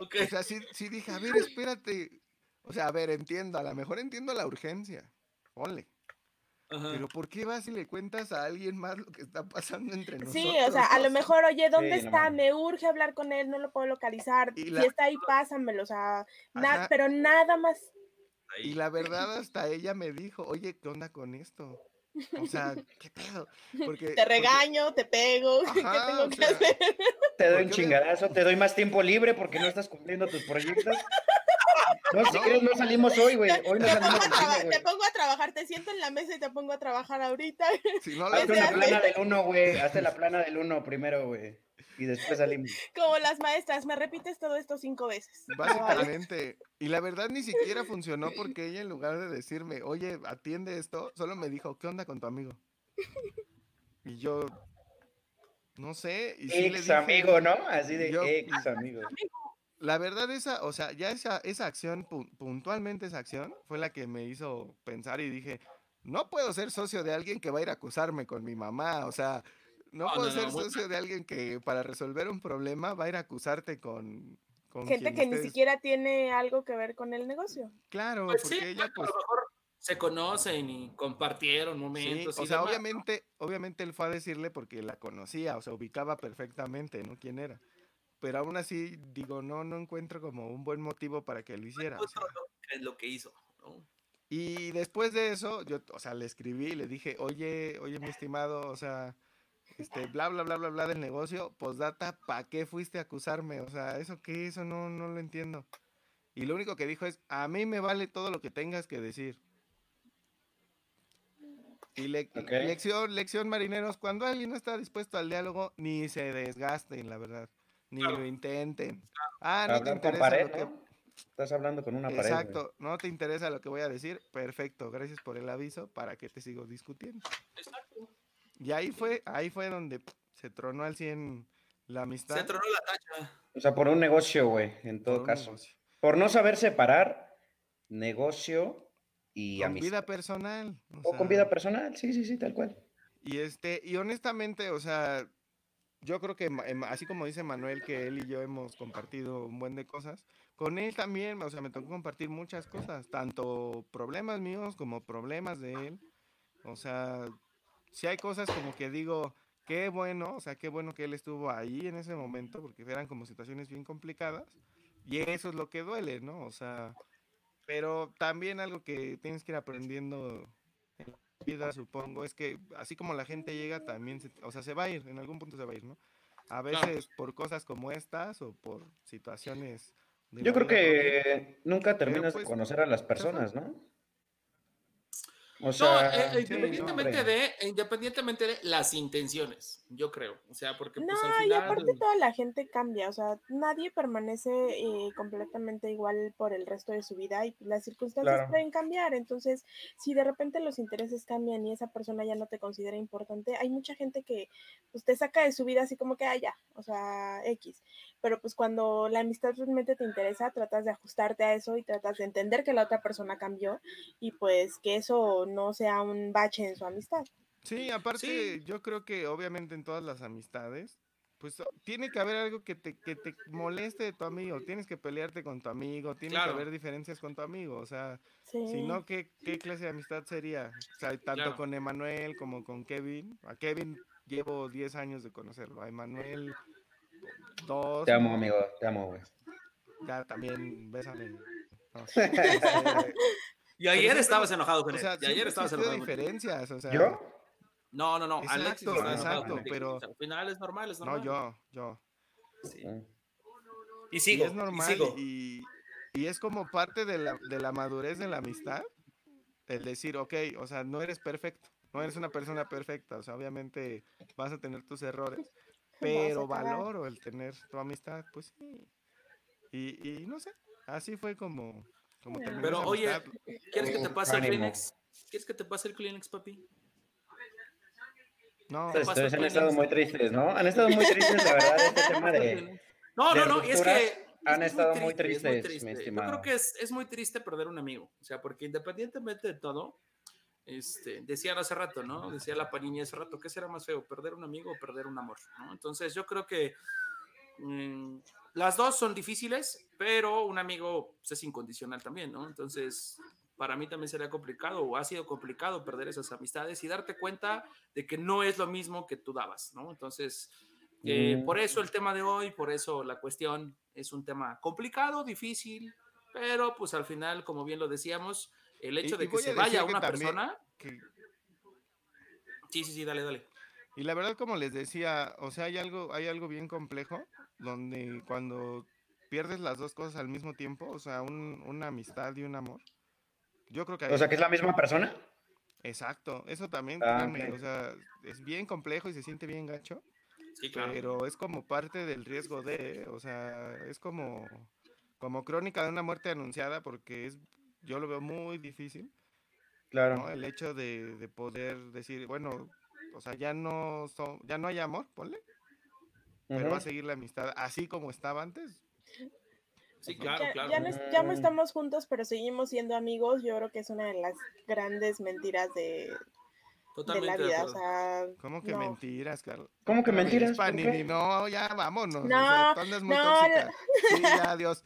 O sea, sí, sí dije, a ver, espérate. O sea, a ver, entiendo, a lo mejor entiendo la urgencia. Ponle. Ajá. Pero ¿por qué vas y le cuentas a alguien más lo que está pasando entre nosotros? sí, o sea, a lo mejor, oye, ¿dónde Sí, está? Me urge hablar con él, no lo puedo localizar. Y Si está ahí, pásamelo, o sea, na- pero nada más. Y la verdad, hasta ella me dijo, oye, ¿qué onda con esto? O sea, ¿qué pedo? Porque, Te porque- regaño, te pego, ¿qué tengo que sea, hacer? Te doy ¿Por un me- chingadazo, te doy más tiempo libre porque no estás cumpliendo tus proyectos. No, si quieres, no salimos hoy, güey. Hoy no Te pongo, salimos cine, te pongo a trabajar, te siento en la mesa y te pongo a trabajar ahorita. si no la Hazte hace- plana del uno, güey. Hazte la plana del uno primero, güey. Y después salimos. Como las maestras, me repites todo esto cinco veces. Básicamente. Y la verdad ni siquiera funcionó porque ella en lugar de decirme, oye, atiende esto, solo me dijo, ¿qué onda con tu amigo? Y yo, no sé. Y sí le Ex dije, amigo, ¿no? Así de Yo- ex amigo. La verdad esa, o sea, ya esa, esa acción, pu- puntualmente esa acción, fue la que me hizo pensar y dije, no puedo ser socio de alguien que va a ir a acusarme con mi mamá, o sea, no No, puedo no, ser socio de alguien que para resolver un problema va a ir a acusarte con... con Gente que ni siquiera tiene algo que ver con el negocio. Claro, Pues porque sí, ella pues... a lo mejor se conocen y compartieron Sí, momentos. o y sea, demás. obviamente, obviamente él fue a decirle porque la conocía, o sea, ubicaba perfectamente, ¿no? ¿Quién era? Pero aún así, digo, no, no encuentro como un buen motivo para que lo hiciera. o sea. es lo que hizo. ¿no? Y después de eso, yo, o sea, le escribí, le dije, oye, oye, mi estimado, o sea, este, bla, bla, bla, bla, bla del negocio, postdata, ¿para qué fuiste a acusarme? O sea, ¿eso qué? Eso no, no lo entiendo. Y lo único que dijo es, a mí me vale todo lo que tengas que decir. Y le- lección, lección marineros, cuando alguien no está dispuesto al diálogo, ni se desgasten, la verdad. Ni Claro. lo intenten. Ah, no te interesa pared, lo que... ¿no? Estás hablando con una pared. güey. Exacto, no te interesa lo que voy a decir, perfecto, gracias por el aviso, para que te sigo discutiendo. Exacto. Y ahí fue, ahí fue donde se tronó al 100 la amistad. Se tronó la tacha. O sea, por un negocio, güey, en todo caso. Por no saber separar negocio y Con amistad. vida personal. o O con vida personal, sí, sí, sí, tal cual. Y este, y honestamente, o sea, yo creo que em, así como dice Manuel que él y yo hemos compartido un buen de cosas, con él también, o sea, me tocó compartir muchas cosas, tanto problemas míos como problemas de él. O sea, si hay cosas como que digo, qué bueno, o sea, qué bueno que él estuvo ahí en ese momento, porque eran como situaciones bien complicadas, y eso es lo que duele, ¿no? O sea, pero también algo que tienes que ir aprendiendo vida, supongo, es que así como la gente llega, también, se, o sea, se va a ir, en algún punto se va a ir, ¿no? A Claro. veces por cosas como estas o por situaciones... de Yo creo vida propia. que nunca terminas pues, de conocer a las personas, ¿no? O No, sea, eh, sí, independientemente de, independientemente de las intenciones, yo creo. O sea, porque pues No, al y final. aparte toda la gente cambia, o sea, nadie permanece eh, completamente igual por el resto de su vida y las circunstancias Claro. pueden cambiar. Entonces, si de repente los intereses cambian y esa persona ya no te considera importante, hay mucha gente que pues te saca de su vida así como que, ah, ya, o sea, X. Pero pues cuando la amistad realmente te interesa, tratas de ajustarte a eso y tratas de entender que la otra persona cambió y pues que eso no sea un bache en su amistad. Sí, aparte, Sí. yo creo que obviamente en todas las amistades, pues tiene que haber algo que te, que te moleste de tu amigo, tienes que pelearte con tu amigo, tiene que haber diferencias con tu amigo, o sea, si no, ¿qué, ¿qué, clase de amistad sería? O sea, tanto con Emanuel como con Kevin, a Kevin llevo 10 años de conocerlo, a Emanuel dos. Te amo, amigo, te amo, güey. Ya también, bésame. y ayer estabas enojado con él. y ayer estabas enojado. diferencias, o sea. ¿Yo? No, no, no. Exacto, exacto, pero. al final es normal, es normal. No, yo, yo. Sí. Y sigo. es normal. Y, y, es como parte de la, de la madurez de la amistad. El decir, ok, o sea, no eres perfecto. No eres una persona perfecta. O sea, obviamente vas a tener tus errores. Pero valoro el tener tu amistad, pues sí. Y, y no sé, así fue como, como Pero oye, ¿quieres que te pase el Kleenex? ¿Quieres que te pase el Kleenex, papi? No, ustedes han estado muy tristes, ¿no? Han estado muy tristes, la verdad, este tema de. No, no, no, es que. Han estado muy, tristes, mi estimado. Yo creo que es, es, muy triste perder un amigo. O sea, porque independientemente de todo, este, decían hace rato, ¿no? Decía la Panini hace rato, ¿qué será más feo? ¿Perder un amigo o perder un amor? ¿no? Entonces, yo creo que. Mm, las dos son difíciles, pero un amigo pues, es incondicional también, ¿no? Entonces, para mí también sería complicado o ha sido complicado perder esas amistades y darte cuenta de que no es lo mismo que tú dabas, ¿no? Entonces, eh, mm. por eso el tema de hoy, por eso la cuestión es un tema complicado, difícil, pero pues al final, como bien lo decíamos, el hecho de que se vaya una persona... Sí, sí, sí, dale, dale. Y la verdad, como les decía, o sea, hay algo, hay algo bien complejo donde cuando pierdes las dos cosas al mismo tiempo, o sea, un, una amistad y un amor, yo creo que... O sea, que es la misma persona. Exacto, eso también, ah, o sea, es bien complejo y se siente bien gacho. Sí, claro. Pero es como parte del riesgo de, o sea, es como, como crónica de una muerte anunciada porque es, yo lo veo muy difícil. Claro. El hecho de, de, poder decir, bueno, o sea, ya no, son, ya no hay amor, ponle. Pero va a seguir la amistad así como estaba antes. Sí, claro, ya, claro. Ya no, estamos juntos, pero seguimos siendo amigos. Yo creo que es una de las grandes mentiras de, de la vida. O sea, ¿Cómo que mentiras, Carlos? ¿Cómo que mentiras? no, ya vámonos. No, muy no, Sí, ya, adiós.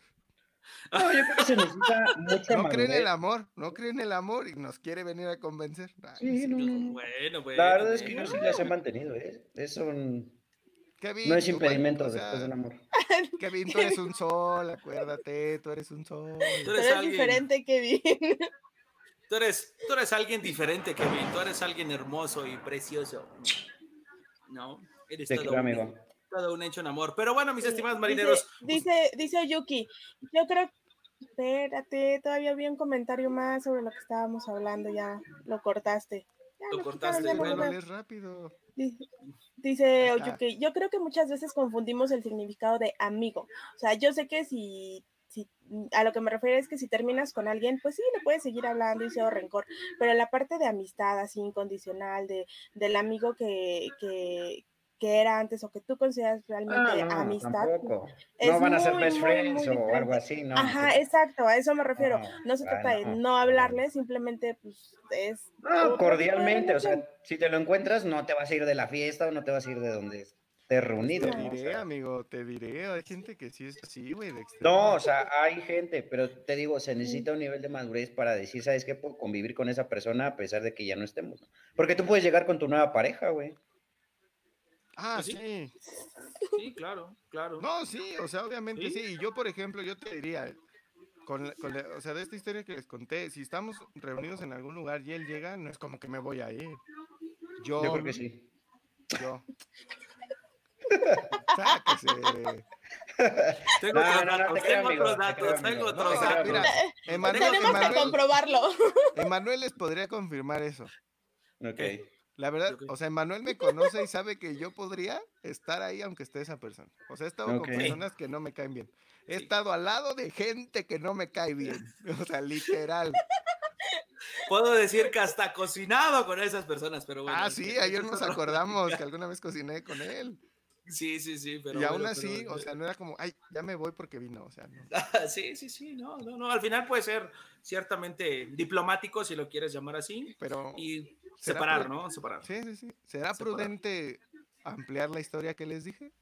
No, yo creo que se necesita mucha No cree en el amor, no cree en el amor y nos quiere venir a convencer. sí, no, no, Bueno, bueno. La verdad es que yo sí las he mantenido, ¿eh? Es un no es impedimento después del amor. Kevin, tú eres un sol, acuérdate, tú eres un sol. Tú eres, diferente, Kevin. Tú eres, tú eres alguien diferente, Kevin. Tú eres alguien hermoso y precioso. No, eres todo, un, todo, un, hecho en amor. Pero bueno, mis estimados marineros. Dice, dice, Yuki, yo creo Espérate, todavía había un comentario más sobre lo que estábamos hablando, ya lo cortaste. lo, cortaste, bueno, es rápido. Dice Oyuki, yo creo que muchas veces confundimos el significado de amigo. O sea, yo sé que si, si a lo que me refiero es que si terminas con alguien, pues sí, le puedes seguir hablando y cero rencor, pero la parte de amistad así incondicional, de, del amigo que, que, que era antes o que tú consideras realmente ah, amistad. No van a ser best friends o algo así, ¿no? Ajá, exacto, a eso me refiero. no se trata de no hablarle, simplemente pues es... No, cordialmente, o sea, si te lo encuentras no te vas a ir de la fiesta o no te vas a ir de donde estés reunido. Te diré, amigo, te diré, hay gente que sí es así, güey. No, o sea, hay gente, pero te digo, se necesita un nivel de madurez para decir, ¿sabes qué? Puedo convivir con esa persona a pesar de que ya no estemos. Porque tú puedes llegar con tu nueva pareja, güey. Ah, pues sí. sí. claro, claro. No, sí, o sea, obviamente sí. Y yo, por ejemplo, yo te diría, con, o sea, de esta historia que les conté, si estamos reunidos en algún lugar y él llega, no es como que me voy a ir. Yo, yo creo que sí. Yo. Sáquese. Tengo otros datos, tengo otros datos, tengo otros datos. Mira, Emanuel, Tenemos que comprobarlo. Emanuel les podría confirmar eso. Ok. La verdad, o sea, Manuel me conoce y sabe que yo podría estar ahí aunque esté esa persona. O sea, he estado con personas que no me caen bien. He estado al lado de gente que no me cae bien. O sea, literal. Puedo decir que hasta cocinado con esas personas, pero bueno. Ah, sí, ayer nos acordamos que alguna vez cociné con él. Sí, sí, sí, pero. Y aún así, o sea, no era como, ay, ya me voy porque vino, o sea, no. sí, sí, sí, no, no, no. Al final puede ser ciertamente diplomático, si lo quieres llamar así. Pero. Y separar, ¿no? Separar. Sí, sí, sí. ¿Será prudente ampliar la historia que les dije?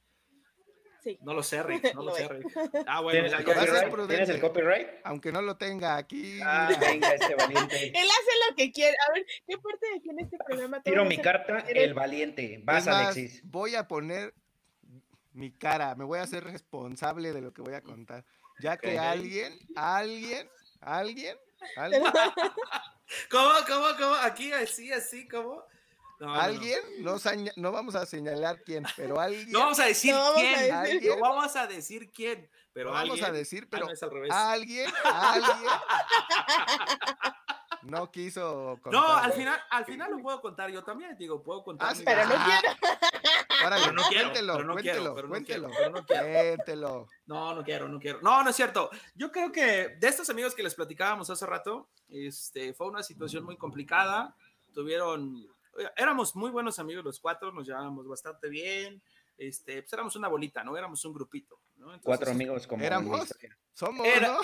Sí. No lo sé, Rick, no lo sé. Rick. Ah, bueno, ¿Tienes el copyright? prudente. ¿Tienes el copyright? Aunque no lo tenga aquí. Ah, venga, este valiente. Él hace lo que quiere. A ver, ¿qué parte de aquí en este programa? Tiro mi carta, el valiente. Vas, más, Alexis. voy a poner mi cara, me voy a hacer responsable de lo que voy a contar. Ya que alguien, alguien, alguien, alguien, ¿Cómo, cómo, cómo? Aquí, así, así, ¿cómo? No, no, no. alguien, no, saña- no vamos a señalar quién, pero alguien, No vamos a decir No vamos a quién. decir. No vamos a decir quién. Pero no vamos alguien. a decir, Ah, pero no, es al revés. alguien, alguien no quiso No, contar. al final, al final lo puedo contar yo también, digo, puedo contar. Ah, Pero no Ah, quiero. Órale, Pero no quiero, cuéntelo, pero no quiero, cuéntelo, pero no cuéntelo, quiero, pero no quiero. cuéntelo. No, no quiero, no quiero. No, no es cierto. Yo creo que de estos amigos que les platicábamos hace rato, este, fue una situación muy complicada. Tuvieron, éramos muy buenos amigos los cuatro, nos llevábamos bastante bien. Este, pues éramos una bolita, ¿no? Éramos un grupito, ¿no? Entonces, Cuatro amigos como Éramos. Somos, Era- ¿no?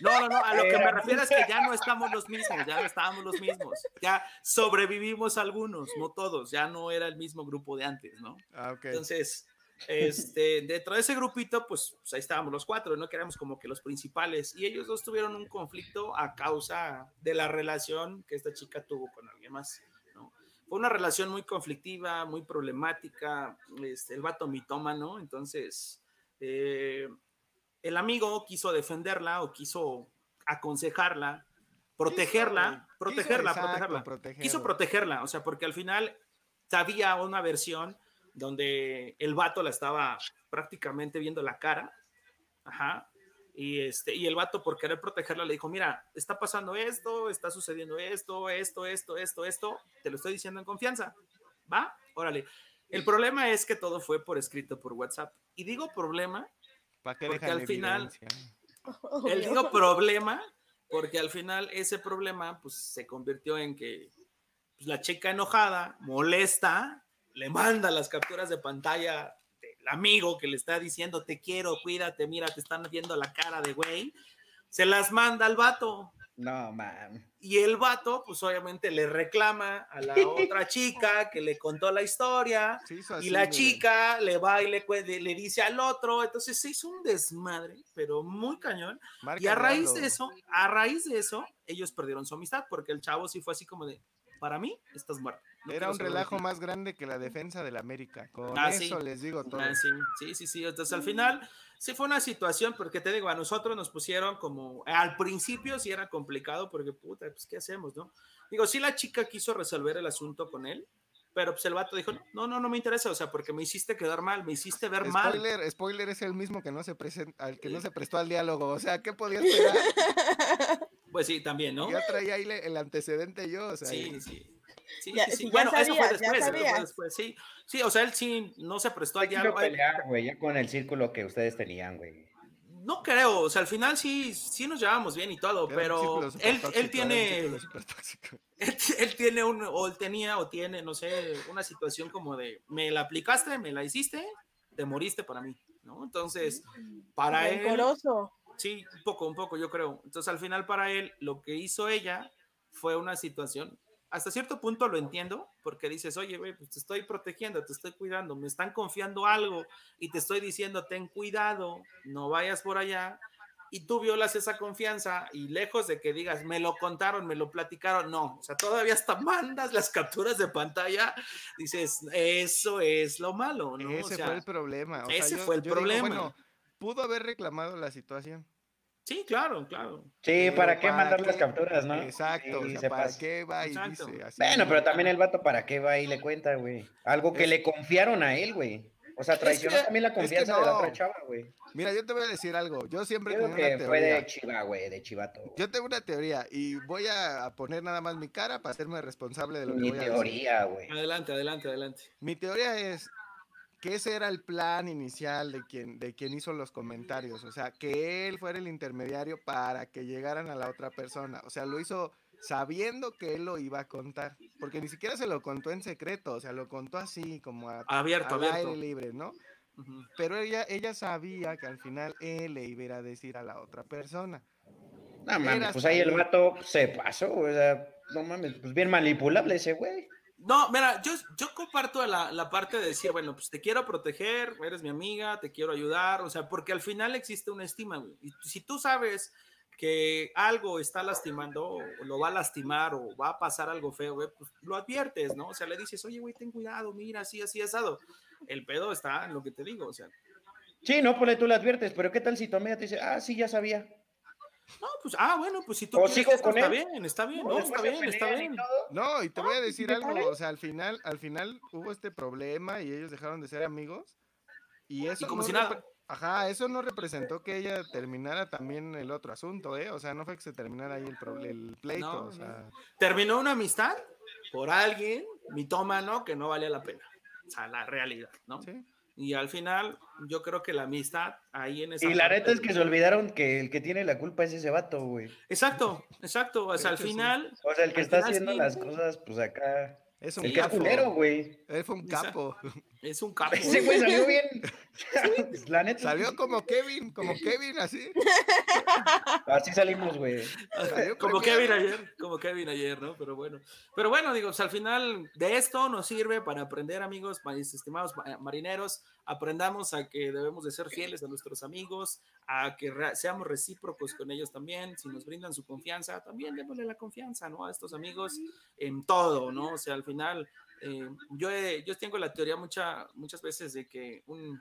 No, no, no, a lo que me refiero es que ya no estamos los mismos, ya no estábamos los mismos. Ya sobrevivimos algunos, no todos, ya no era el mismo grupo de antes, ¿no? Ah, ok. Entonces, este, dentro de ese grupito, pues, pues ahí estábamos los cuatro, ¿no? Que éramos como que los principales. Y ellos dos tuvieron un conflicto a causa de la relación que esta chica tuvo con alguien más, ¿no? Fue una relación muy conflictiva, muy problemática. Este, el vato mitómano, entonces, eh, el amigo quiso defenderla o quiso aconsejarla, protegerla, Quiso- protegerla, exacto, protegerla protegerla. quiso protegerla, o sea, porque al final había una versión donde el vato la estaba prácticamente viendo la cara, ajá, y, este, y el vato por querer protegerla le dijo, mira, está pasando esto, está sucediendo esto, esto, esto, esto, esto, te lo estoy diciendo en confianza, ¿va? Órale. El problema es que todo fue por escrito por WhatsApp. Y digo problema, ¿Para qué porque al final- el digo problema porque al final ese problema pues se convirtió en que pues, la chica enojada, molesta, le manda las capturas de pantalla del amigo que le está diciendo te quiero, cuídate, mira, te están viendo la cara de güey, se las manda al vato. No, man. Y el vato, pues obviamente le reclama a la otra chica que le contó la historia, y la chica le va y le, le dice al otro, entonces se hizo un desmadre, pero muy cañón. Y a raíz de eso, a raíz de eso, ellos perdieron su amistad, porque el chavo sí fue así como de, para mí, estás muerto. Era un relajo ti". más grande que la defensa del América. Con Ah, sí. eso les digo todo. Ah, sí, sí, sí, sí. Entonces al final sí fue una situación, porque te digo, a nosotros nos pusieron como, al principio sí era complicado, porque puta, pues ¿qué hacemos, no? Digo, sí la chica quiso resolver el asunto con él, pero pues el vato dijo, no, no, no me interesa, o sea, porque me hiciste quedar mal, me hiciste ver mal. Spoiler, spoiler es el mismo que no se presen- al que no se prestó al diálogo. O sea, ¿qué podía esperar? Pues sí, también, ¿no? Ya traía ahí el antecedente yo. O sea, Sí, sí. Sí, Ya- sí, sí. ya Bueno, eso fue después, eso fue después, sí. Sí, o sea, él sí no se prestó al diálogo. pelear, güey, ya con el círculo que ustedes tenían, güey. No creo, o sea, al final sí, sí nos llevamos bien y todo, era pero él, él tiene, él, él tiene un, o él tenía, o tiene, no sé, una situación como de, me la aplicaste, me la hiciste, te moriste para mí, ¿no? Entonces, para él, Rencoroso. sí, un poco, un poco, yo creo. Entonces, al final para él, lo que hizo ella fue una situación, hasta cierto punto lo entiendo, porque dices, oye, güey, pues te estoy protegiendo, te estoy cuidando, me están confiando algo y te estoy diciendo, ten cuidado, no vayas por allá. Y tú violas esa confianza y lejos de que digas, me lo contaron, me lo platicaron, no, o sea, todavía hasta mandas las capturas de pantalla, dices, eso es lo malo, ¿no? O Ese sea, fue el problema. o sea, ese yo- fue el digo, problema. bueno, pudo haber reclamado la situación. Sí, claro, claro. Sí, ¿para qué ¿para mandar qué? las capturas, no? Exacto, Sí, o sea, se ¿para pasa. qué va y Exacto. dice así? Bueno, pero también el vato, ¿para qué va y le cuenta, güey? Algo que Es- le confiaron a él, güey. O sea, traicionó que- también la es que confianza de la otra chava, güey. Mira, yo te voy a decir algo. Yo siempre tengo creo una que fue de chiva, güey, de chivato. Yo tengo una teoría y voy a poner nada más mi cara para hacerme responsable de lo que Mi voy a decir. teoría, güey. Adelante, adelante, adelante. Mi teoría es que ese era el plan inicial de quien, de quien hizo los comentarios. O sea, que él fuera el intermediario para que llegaran a la otra persona. O sea, lo hizo sabiendo que él lo iba a contar. Porque ni siquiera se lo contó en secreto. O sea, lo contó así, como a, Abierto, al abierto. aire libre, ¿no? Pero ella, ella sabía que al final él le iba a ir a decir a la otra persona. No mames, Era pues ahí el vato se pasó. O sea, no mames, pues bien manipulable ese güey. No, mira, yo, yo comparto la, la, parte de decir, bueno, pues te quiero proteger, eres mi amiga, te quiero ayudar, o sea, porque al final existe una estima, güey. Y si tú sabes que algo está lastimando, o lo va a lastimar, o va a pasar algo feo, güey, pues lo adviertes, ¿no? O sea, le dices, oye, güey, ten cuidado, mira, así, así, asado. El pedo está en lo que te digo, o sea. Sí, no, pues tú le adviertes, pero ¿qué tal si tu amiga te dice, ah, sí, ya sabía? No, pues, ah, bueno, pues si tú o sigo con está él. bien, está bien, no, está bien, está bien. No, y te voy a decir algo, o sea, al final, al final hubo este problema y ellos dejaron de ser amigos. Y eso y como no si nada. Ajá, eso no representó que ella terminara también el otro asunto, ¿eh? O sea, no fue que se terminara ahí el, el pleito, No, o sea. Terminó una amistad por alguien mitómano que no valía la pena. O sea, la realidad, ¿no? Sí. Y al final, yo creo que la amistad ahí en esa. Y la neta es que se olvidaron que el que tiene la culpa es ese vato, güey. Exacto, exacto. O sea, al sí. final. O sea, el que está haciendo sí. las cosas, pues acá. Es un El que es capo. culero, güey. Él fue un capo. Es un capo. Ese güey salió bien. la neta. Salió como Kevin, como Kevin, así. Así salimos, güey. Salió como. Kevin ayer, como Kevin ayer, ¿no? Pero bueno, pero bueno, digo, pues, al final de esto nos sirve para aprender, amigos, mis estimados ma- marineros, aprendamos a que debemos de ser fieles a nuestros amigos, a que re- seamos recíprocos con ellos también, si nos brindan su confianza, también démosle la confianza, ¿no? A estos amigos en todo, ¿no? O sea, al final, eh, yo, he- yo tengo la teoría mucha, muchas veces de que un,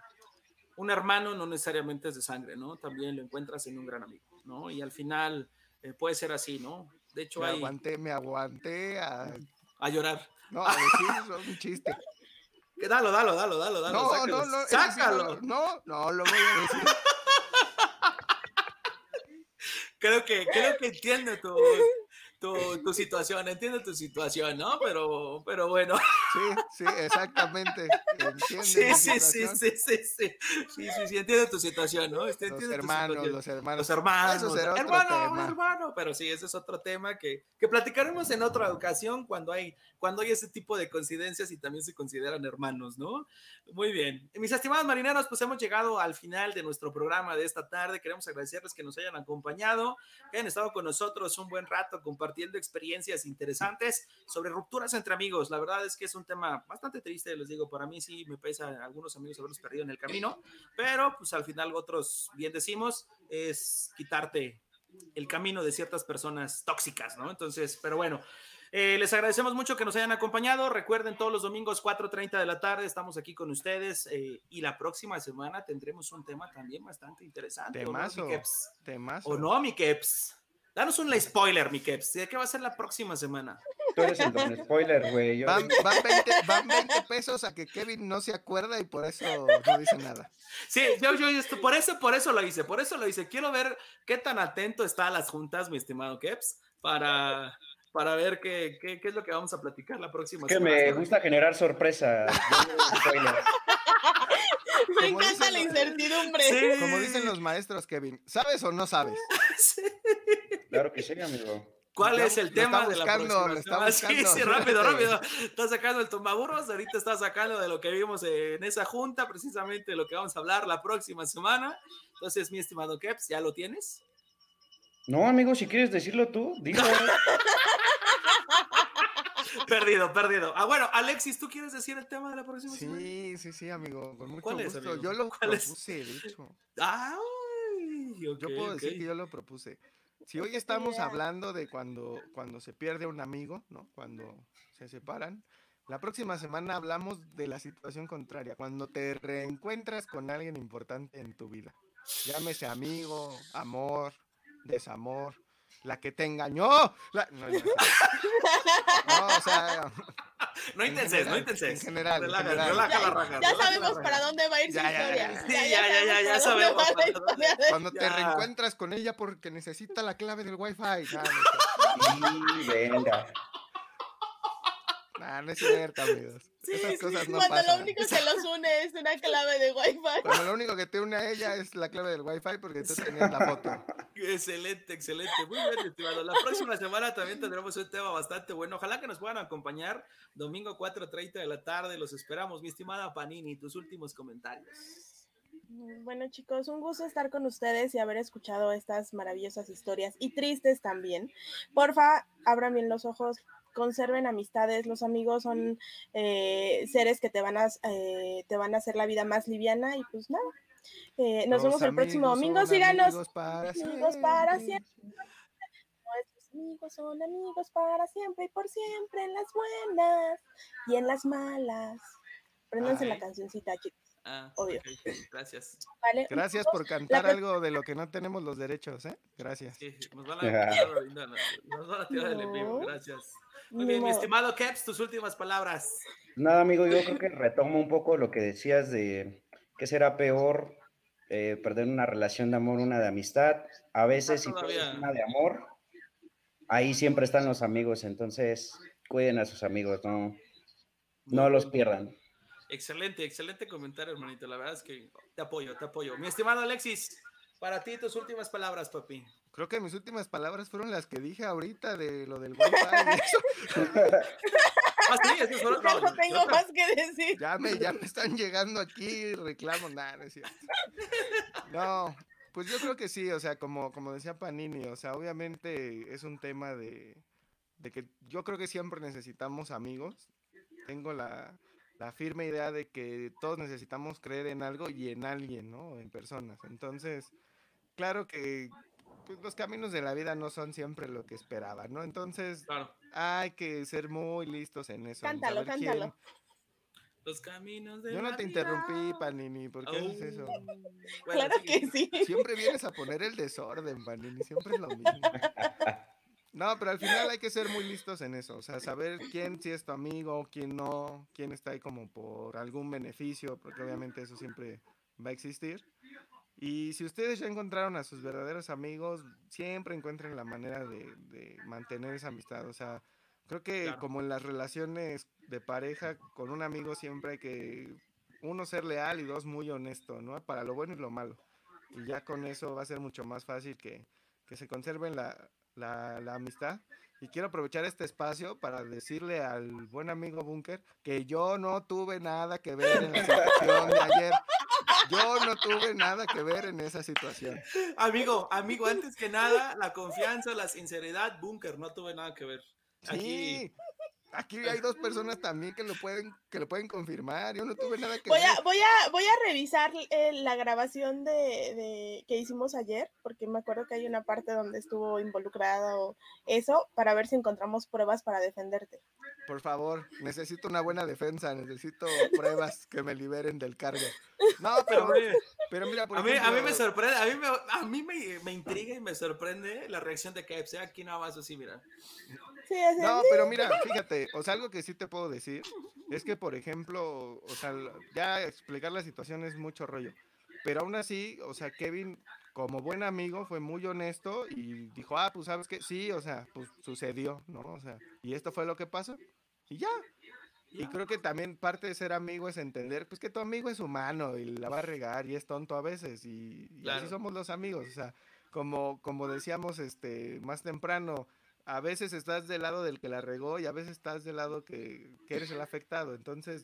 un hermano no necesariamente es de sangre, ¿no? También lo encuentras en un gran amigo, ¿no? Y al final eh, puede ser así, ¿no? De hecho, Me hay aguanté, me aguanté a, a llorar. no, a decir un chiste. Dalo, dalo, dalo, dalo, dalo. No, sácalo. no, no, sácalo. lo- no, no, lo voy a decir. Creo que, creo que entiendo tu, tu, tu situación, entiendo tu situación, ¿no? Pero, pero bueno. Sí, sí, exactamente. Entiende Sí, sí, sí, sí, sí, sí, sí, sí, sí, entiendo tu situación, ¿no? Este, Los hermanos, los hermanos. Los hermanos, otro hermano, tema. hermano, pero sí, ese es otro tema que, que platicaremos en otra ocasión cuando hay, cuando hay ese tipo de coincidencias y también se consideran hermanos, ¿no? Muy bien. Mis estimados marineros, pues hemos llegado al final de nuestro programa de esta tarde. Queremos agradecerles que nos hayan acompañado, que hayan estado con nosotros un buen rato compartiendo experiencias interesantes sobre rupturas entre amigos. La verdad es que es un tema bastante triste, les digo, para mí sí me pesa a algunos amigos haberlos perdido en el camino, pero pues al final otros, bien decimos, es quitarte el camino de ciertas personas tóxicas, ¿no? Entonces, pero bueno, eh, les agradecemos mucho que nos hayan acompañado. Recuerden, todos los domingos 4.30 de la tarde estamos aquí con ustedes eh, y la próxima semana tendremos un tema también bastante interesante. ¿o no, Temazo. mi Keps? Temazo. ¿O no, mi Keps? Danos un spoiler, mi Keps. ¿De qué va a ser la próxima semana? Tú eres el don spoiler, güey. Van, van 20, van 20 pesos a que Kevin no se acuerda y por eso no dice nada. Sí, yo, yo, esto- por eso, por eso lo hice, por eso lo hice. Quiero ver qué tan atento está a las juntas, mi estimado Keps, para, para ver qué, qué, qué es lo que vamos a platicar la próxima que semana. me gusta generar sorpresa. Spoiler. Me Como encanta dicen la los- incertidumbre. Sí. Como dicen los maestros, Kevin, ¿sabes o no sabes? Sí. Claro que sí, amigo. ¿Cuál Ya es el tema está de la próxima semana? Sí, sí, rápido, rápido. Está sacando el tumbaburros, ahorita está sacando de lo que vimos en esa junta, precisamente de lo que vamos a hablar la próxima semana. Entonces, mi estimado Keps, ¿ya lo tienes? No, amigo, si quieres decirlo tú, dilo. Perdido, perdido. Ah, bueno, Alexis, ¿tú quieres decir el tema de la próxima semana? Sí, sí, sí, amigo, con mucho ¿Cuál es, gusto. amigo? Yo lo ¿Cuál es? propuse, de hecho. Ay, Yo puedo decir que yo lo propuse. Si hoy estamos hablando de cuando, cuando se pierde un amigo, ¿no? Cuando se separan, la próxima semana hablamos de la situación contraria, cuando te reencuentras con alguien importante en tu vida. Llámese amigo, amor, desamor, la que te engañó. la- No, no, no, o sea, No en intenses, no general, intenses. en general, en Relaja, general. relaja la Ya, raja. sabemos para dónde va a ir su historia. ya. Sí, ya, ya, ya, ya para dónde sabemos cuando te reencuentras con ella porque necesita la clave del wifi. No, no. Nah, no es cierto, amigos. Sí, Esas cosas no Cuando pasan. lo único que los une es una clave de wifi. Cuando lo único que te une a ella es la clave del wifi porque tú tenías la foto. Excelente, excelente. Muy bien, estimado. La próxima semana también tendremos un tema bastante bueno. Ojalá que nos puedan acompañar domingo 4.30 de la tarde. Los esperamos. Mi estimada Panini, tus últimos comentarios. Bueno, chicos, un gusto estar con ustedes y haber escuchado estas maravillosas historias y tristes también. Porfa, abran bien los ojos, conserven amistades, los amigos son eh, seres que te van, a, eh, te van a hacer la vida más liviana y pues nada. Eh, nos vemos el próximo domingo, síganos. Amigos para amigos para siempre. Nuestros amigos son amigos para siempre y por siempre en las buenas y en las malas. Préndanse la cancioncita, chicos. Ah, Obvio. Gracias. Gracias por cantar algo de lo que no tenemos los derechos, ¿eh? Gracias. Sí, nos van a tirar, nos van a tirar el enemigo, gracias. Muy bien, mi estimado Keps, tus últimas palabras. Nada, amigo, yo creo que retomo un poco lo que decías de que será peor eh, perder una relación de amor, una de amistad. A veces, si pierdes una de amor, ahí siempre están los amigos, entonces cuiden a sus amigos, no, no los pierdan. Excelente, excelente comentario, hermanito. La verdad es que te apoyo, te apoyo. Mi estimado Alexis, para ti tus últimas palabras, papi. Creo que mis últimas palabras fueron las que dije ahorita de lo del wifi. ah, sí, eso solo, no, no, tengo más que decir. Ya me, ya me están llegando aquí reclamo nada, no es cierto. No, pues yo creo que sí, o sea, como, como decía Panini, o sea, obviamente es un tema de, de que yo creo que siempre necesitamos amigos. Tengo la, la firme idea de que todos necesitamos creer en algo y en alguien, ¿no? En personas. Entonces, claro que pues, los caminos de la vida no son siempre lo que esperaba, ¿no? Entonces, hay que ser muy listos en eso. Cántalo, cántalo. Los caminos de Yo no te interrumpí, Panini, ¿por qué haces eso? claro que sí. Siempre vienes a poner el desorden, Panini, siempre es lo mismo. No, pero al final hay que ser muy listos en eso, o sea, saber quién sí es tu amigo, quién no, quién está ahí como por algún beneficio, porque obviamente eso siempre va a existir. Y si ustedes ya encontraron a sus verdaderos amigos, siempre encuentren la manera de, mantener esa amistad. O sea, creo que como en las relaciones de pareja, con un amigo siempre hay que, uno, ser leal y dos, muy honesto, ¿no? Para lo bueno y lo malo. Y ya con eso va a ser mucho más fácil que, que se conserven la, la, la, amistad. Y quiero aprovechar este espacio para decirle al buen amigo Bunker que yo no tuve nada que ver en la situación de ayer. Yo no tuve nada que ver en esa situación. Amigo, amigo, antes que nada, la confianza, la sinceridad, Bunker, no tuve nada que ver. Sí, Aquí hay dos personas también que lo pueden, que lo pueden confirmar. Yo no tuve nada que voy ver. A, voy a, voy a revisar eh, la grabación de, de, que hicimos ayer, porque me acuerdo que hay una parte donde estuvo involucrado eso, para ver si encontramos pruebas para defenderte. Por favor, necesito una buena defensa, necesito pruebas que me liberen del cargo. No, pero, pero mira, por a, mí, a mí me sorprende, a mí, me, a mí me, me, intriga y me sorprende la reacción de KFC. Aquí no vas así, mira. No, pero mira, fíjate, o sea, algo que sí te puedo decir es que, por ejemplo, o sea, ya explicar la situación es mucho rollo. Pero aún así, o sea, Kevin, como buen amigo, fue muy honesto y dijo, ah, pues sabes que sí, o sea, pues sucedió, ¿no? O sea, y esto fue lo que pasó. Y ya. Y creo que también parte de ser amigo es entender, pues que tu amigo es humano y la va a regar y es tonto a veces. Y, así somos los amigos. O sea, como, como decíamos este, más temprano, a veces estás del lado del que la regó y a veces estás del lado que, eres el afectado. Entonces,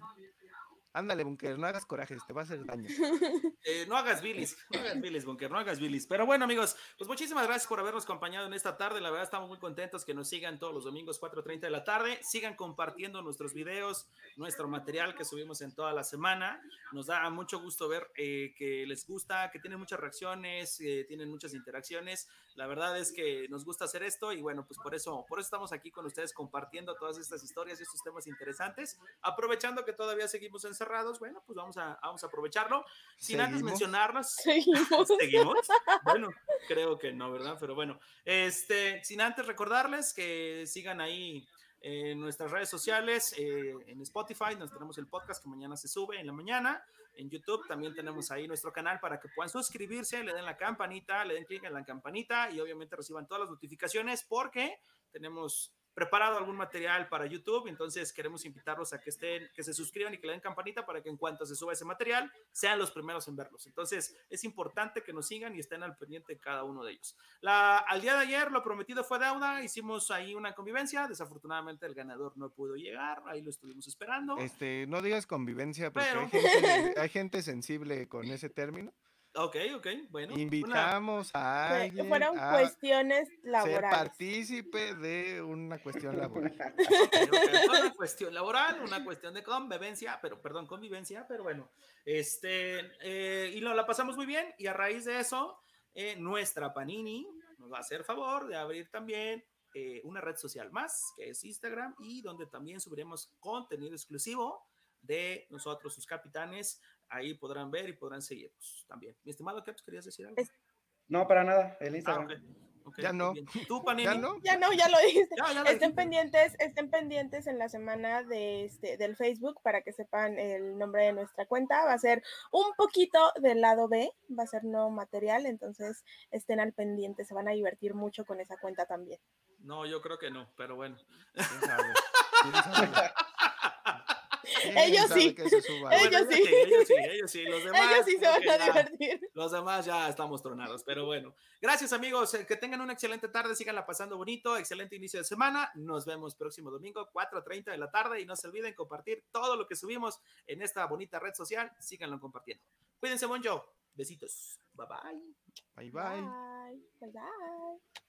Ándale, Bunker, no hagas corajes, te va a hacer daño. Eh, no hagas bilis, no hagas bilis, Bunker, no hagas bilis. Pero bueno, amigos, pues muchísimas gracias por habernos acompañado en esta tarde. La verdad, estamos muy contentos que nos sigan todos los domingos 4.30 de la tarde. Sigan compartiendo nuestros videos, nuestro material que subimos en toda la semana. Nos da mucho gusto ver eh, que les gusta, que tienen muchas reacciones, eh, tienen muchas interacciones. La verdad es que nos gusta hacer esto y bueno, pues por eso, por eso estamos aquí con ustedes compartiendo todas estas historias y estos temas interesantes, aprovechando que todavía seguimos en cerrados, bueno, pues vamos a, vamos a aprovecharlo. Sin antes mencionarnos. ¿Seguimos? ¿Seguimos? Bueno, creo que no, ¿verdad? Pero bueno, este, sin antes recordarles que sigan ahí en nuestras redes sociales, eh, en Spotify, nos tenemos el podcast que mañana se sube en la mañana. En YouTube también tenemos ahí nuestro canal para que puedan suscribirse, le den la campanita, le den clic en la campanita y obviamente reciban todas las notificaciones porque tenemos preparado algún material para YouTube, entonces queremos invitarlos a que estén, que se suscriban y que le den campanita para que en cuanto se suba ese material sean los primeros en verlos. Entonces es importante que nos sigan y estén al pendiente de cada uno de ellos. La, al día de ayer lo prometido fue deuda, hicimos ahí una convivencia, desafortunadamente el ganador no pudo llegar, ahí lo estuvimos esperando. Este, no digas convivencia porque hay, gente, sensible con ese término. Ok, ok, bueno. Invitamos a alguien Fueron a cuestiones ser laborales. partícipe de una cuestión laboral. Una cuestión laboral, una cuestión de convivencia, pero perdón, convivencia, pero bueno, este, eh, y lo, la pasamos muy bien y a raíz de eso, eh, nuestra Panini nos va a hacer favor de abrir también eh, una red social más, que es Instagram, y donde también subiremos contenido exclusivo de nosotros, sus capitanes. Ahí podrán ver y podrán seguirnos también. Mi estimado Keps, ¿querías decir algo? Es- No, para nada, el Ah, Instagram. ok, ok, Ya muy no. ¿Tú, Panini? ¿Ya no? Ya no, ya lo dijiste. Ya, ya lo Estén dijiste. pendientes, estén pendientes en la semana de este, del Facebook para que sepan el nombre de nuestra cuenta. Va a ser un poquito del lado B, va a ser no material, entonces estén al pendiente, se van a divertir mucho con esa cuenta también. No, yo creo que no, pero bueno. ¿Quién sabe? ¿Quién sabe? ¿Quién Ellos sí. Ellos sí. ellos sí, ellos sí, los demás. Ellos sí se van a ya- divertir. Los demás ya estamos tronados, pero bueno. Gracias amigos, eh, que tengan una excelente tarde, síganla pasando bonito, excelente inicio de semana. Nos vemos próximo domingo, 4.30 de la tarde y no se olviden compartir todo lo que subimos en esta bonita red social, síganlo compartiendo. Cuídense mucho, besitos, bye bye. Bye bye. Bye. Bye. bye.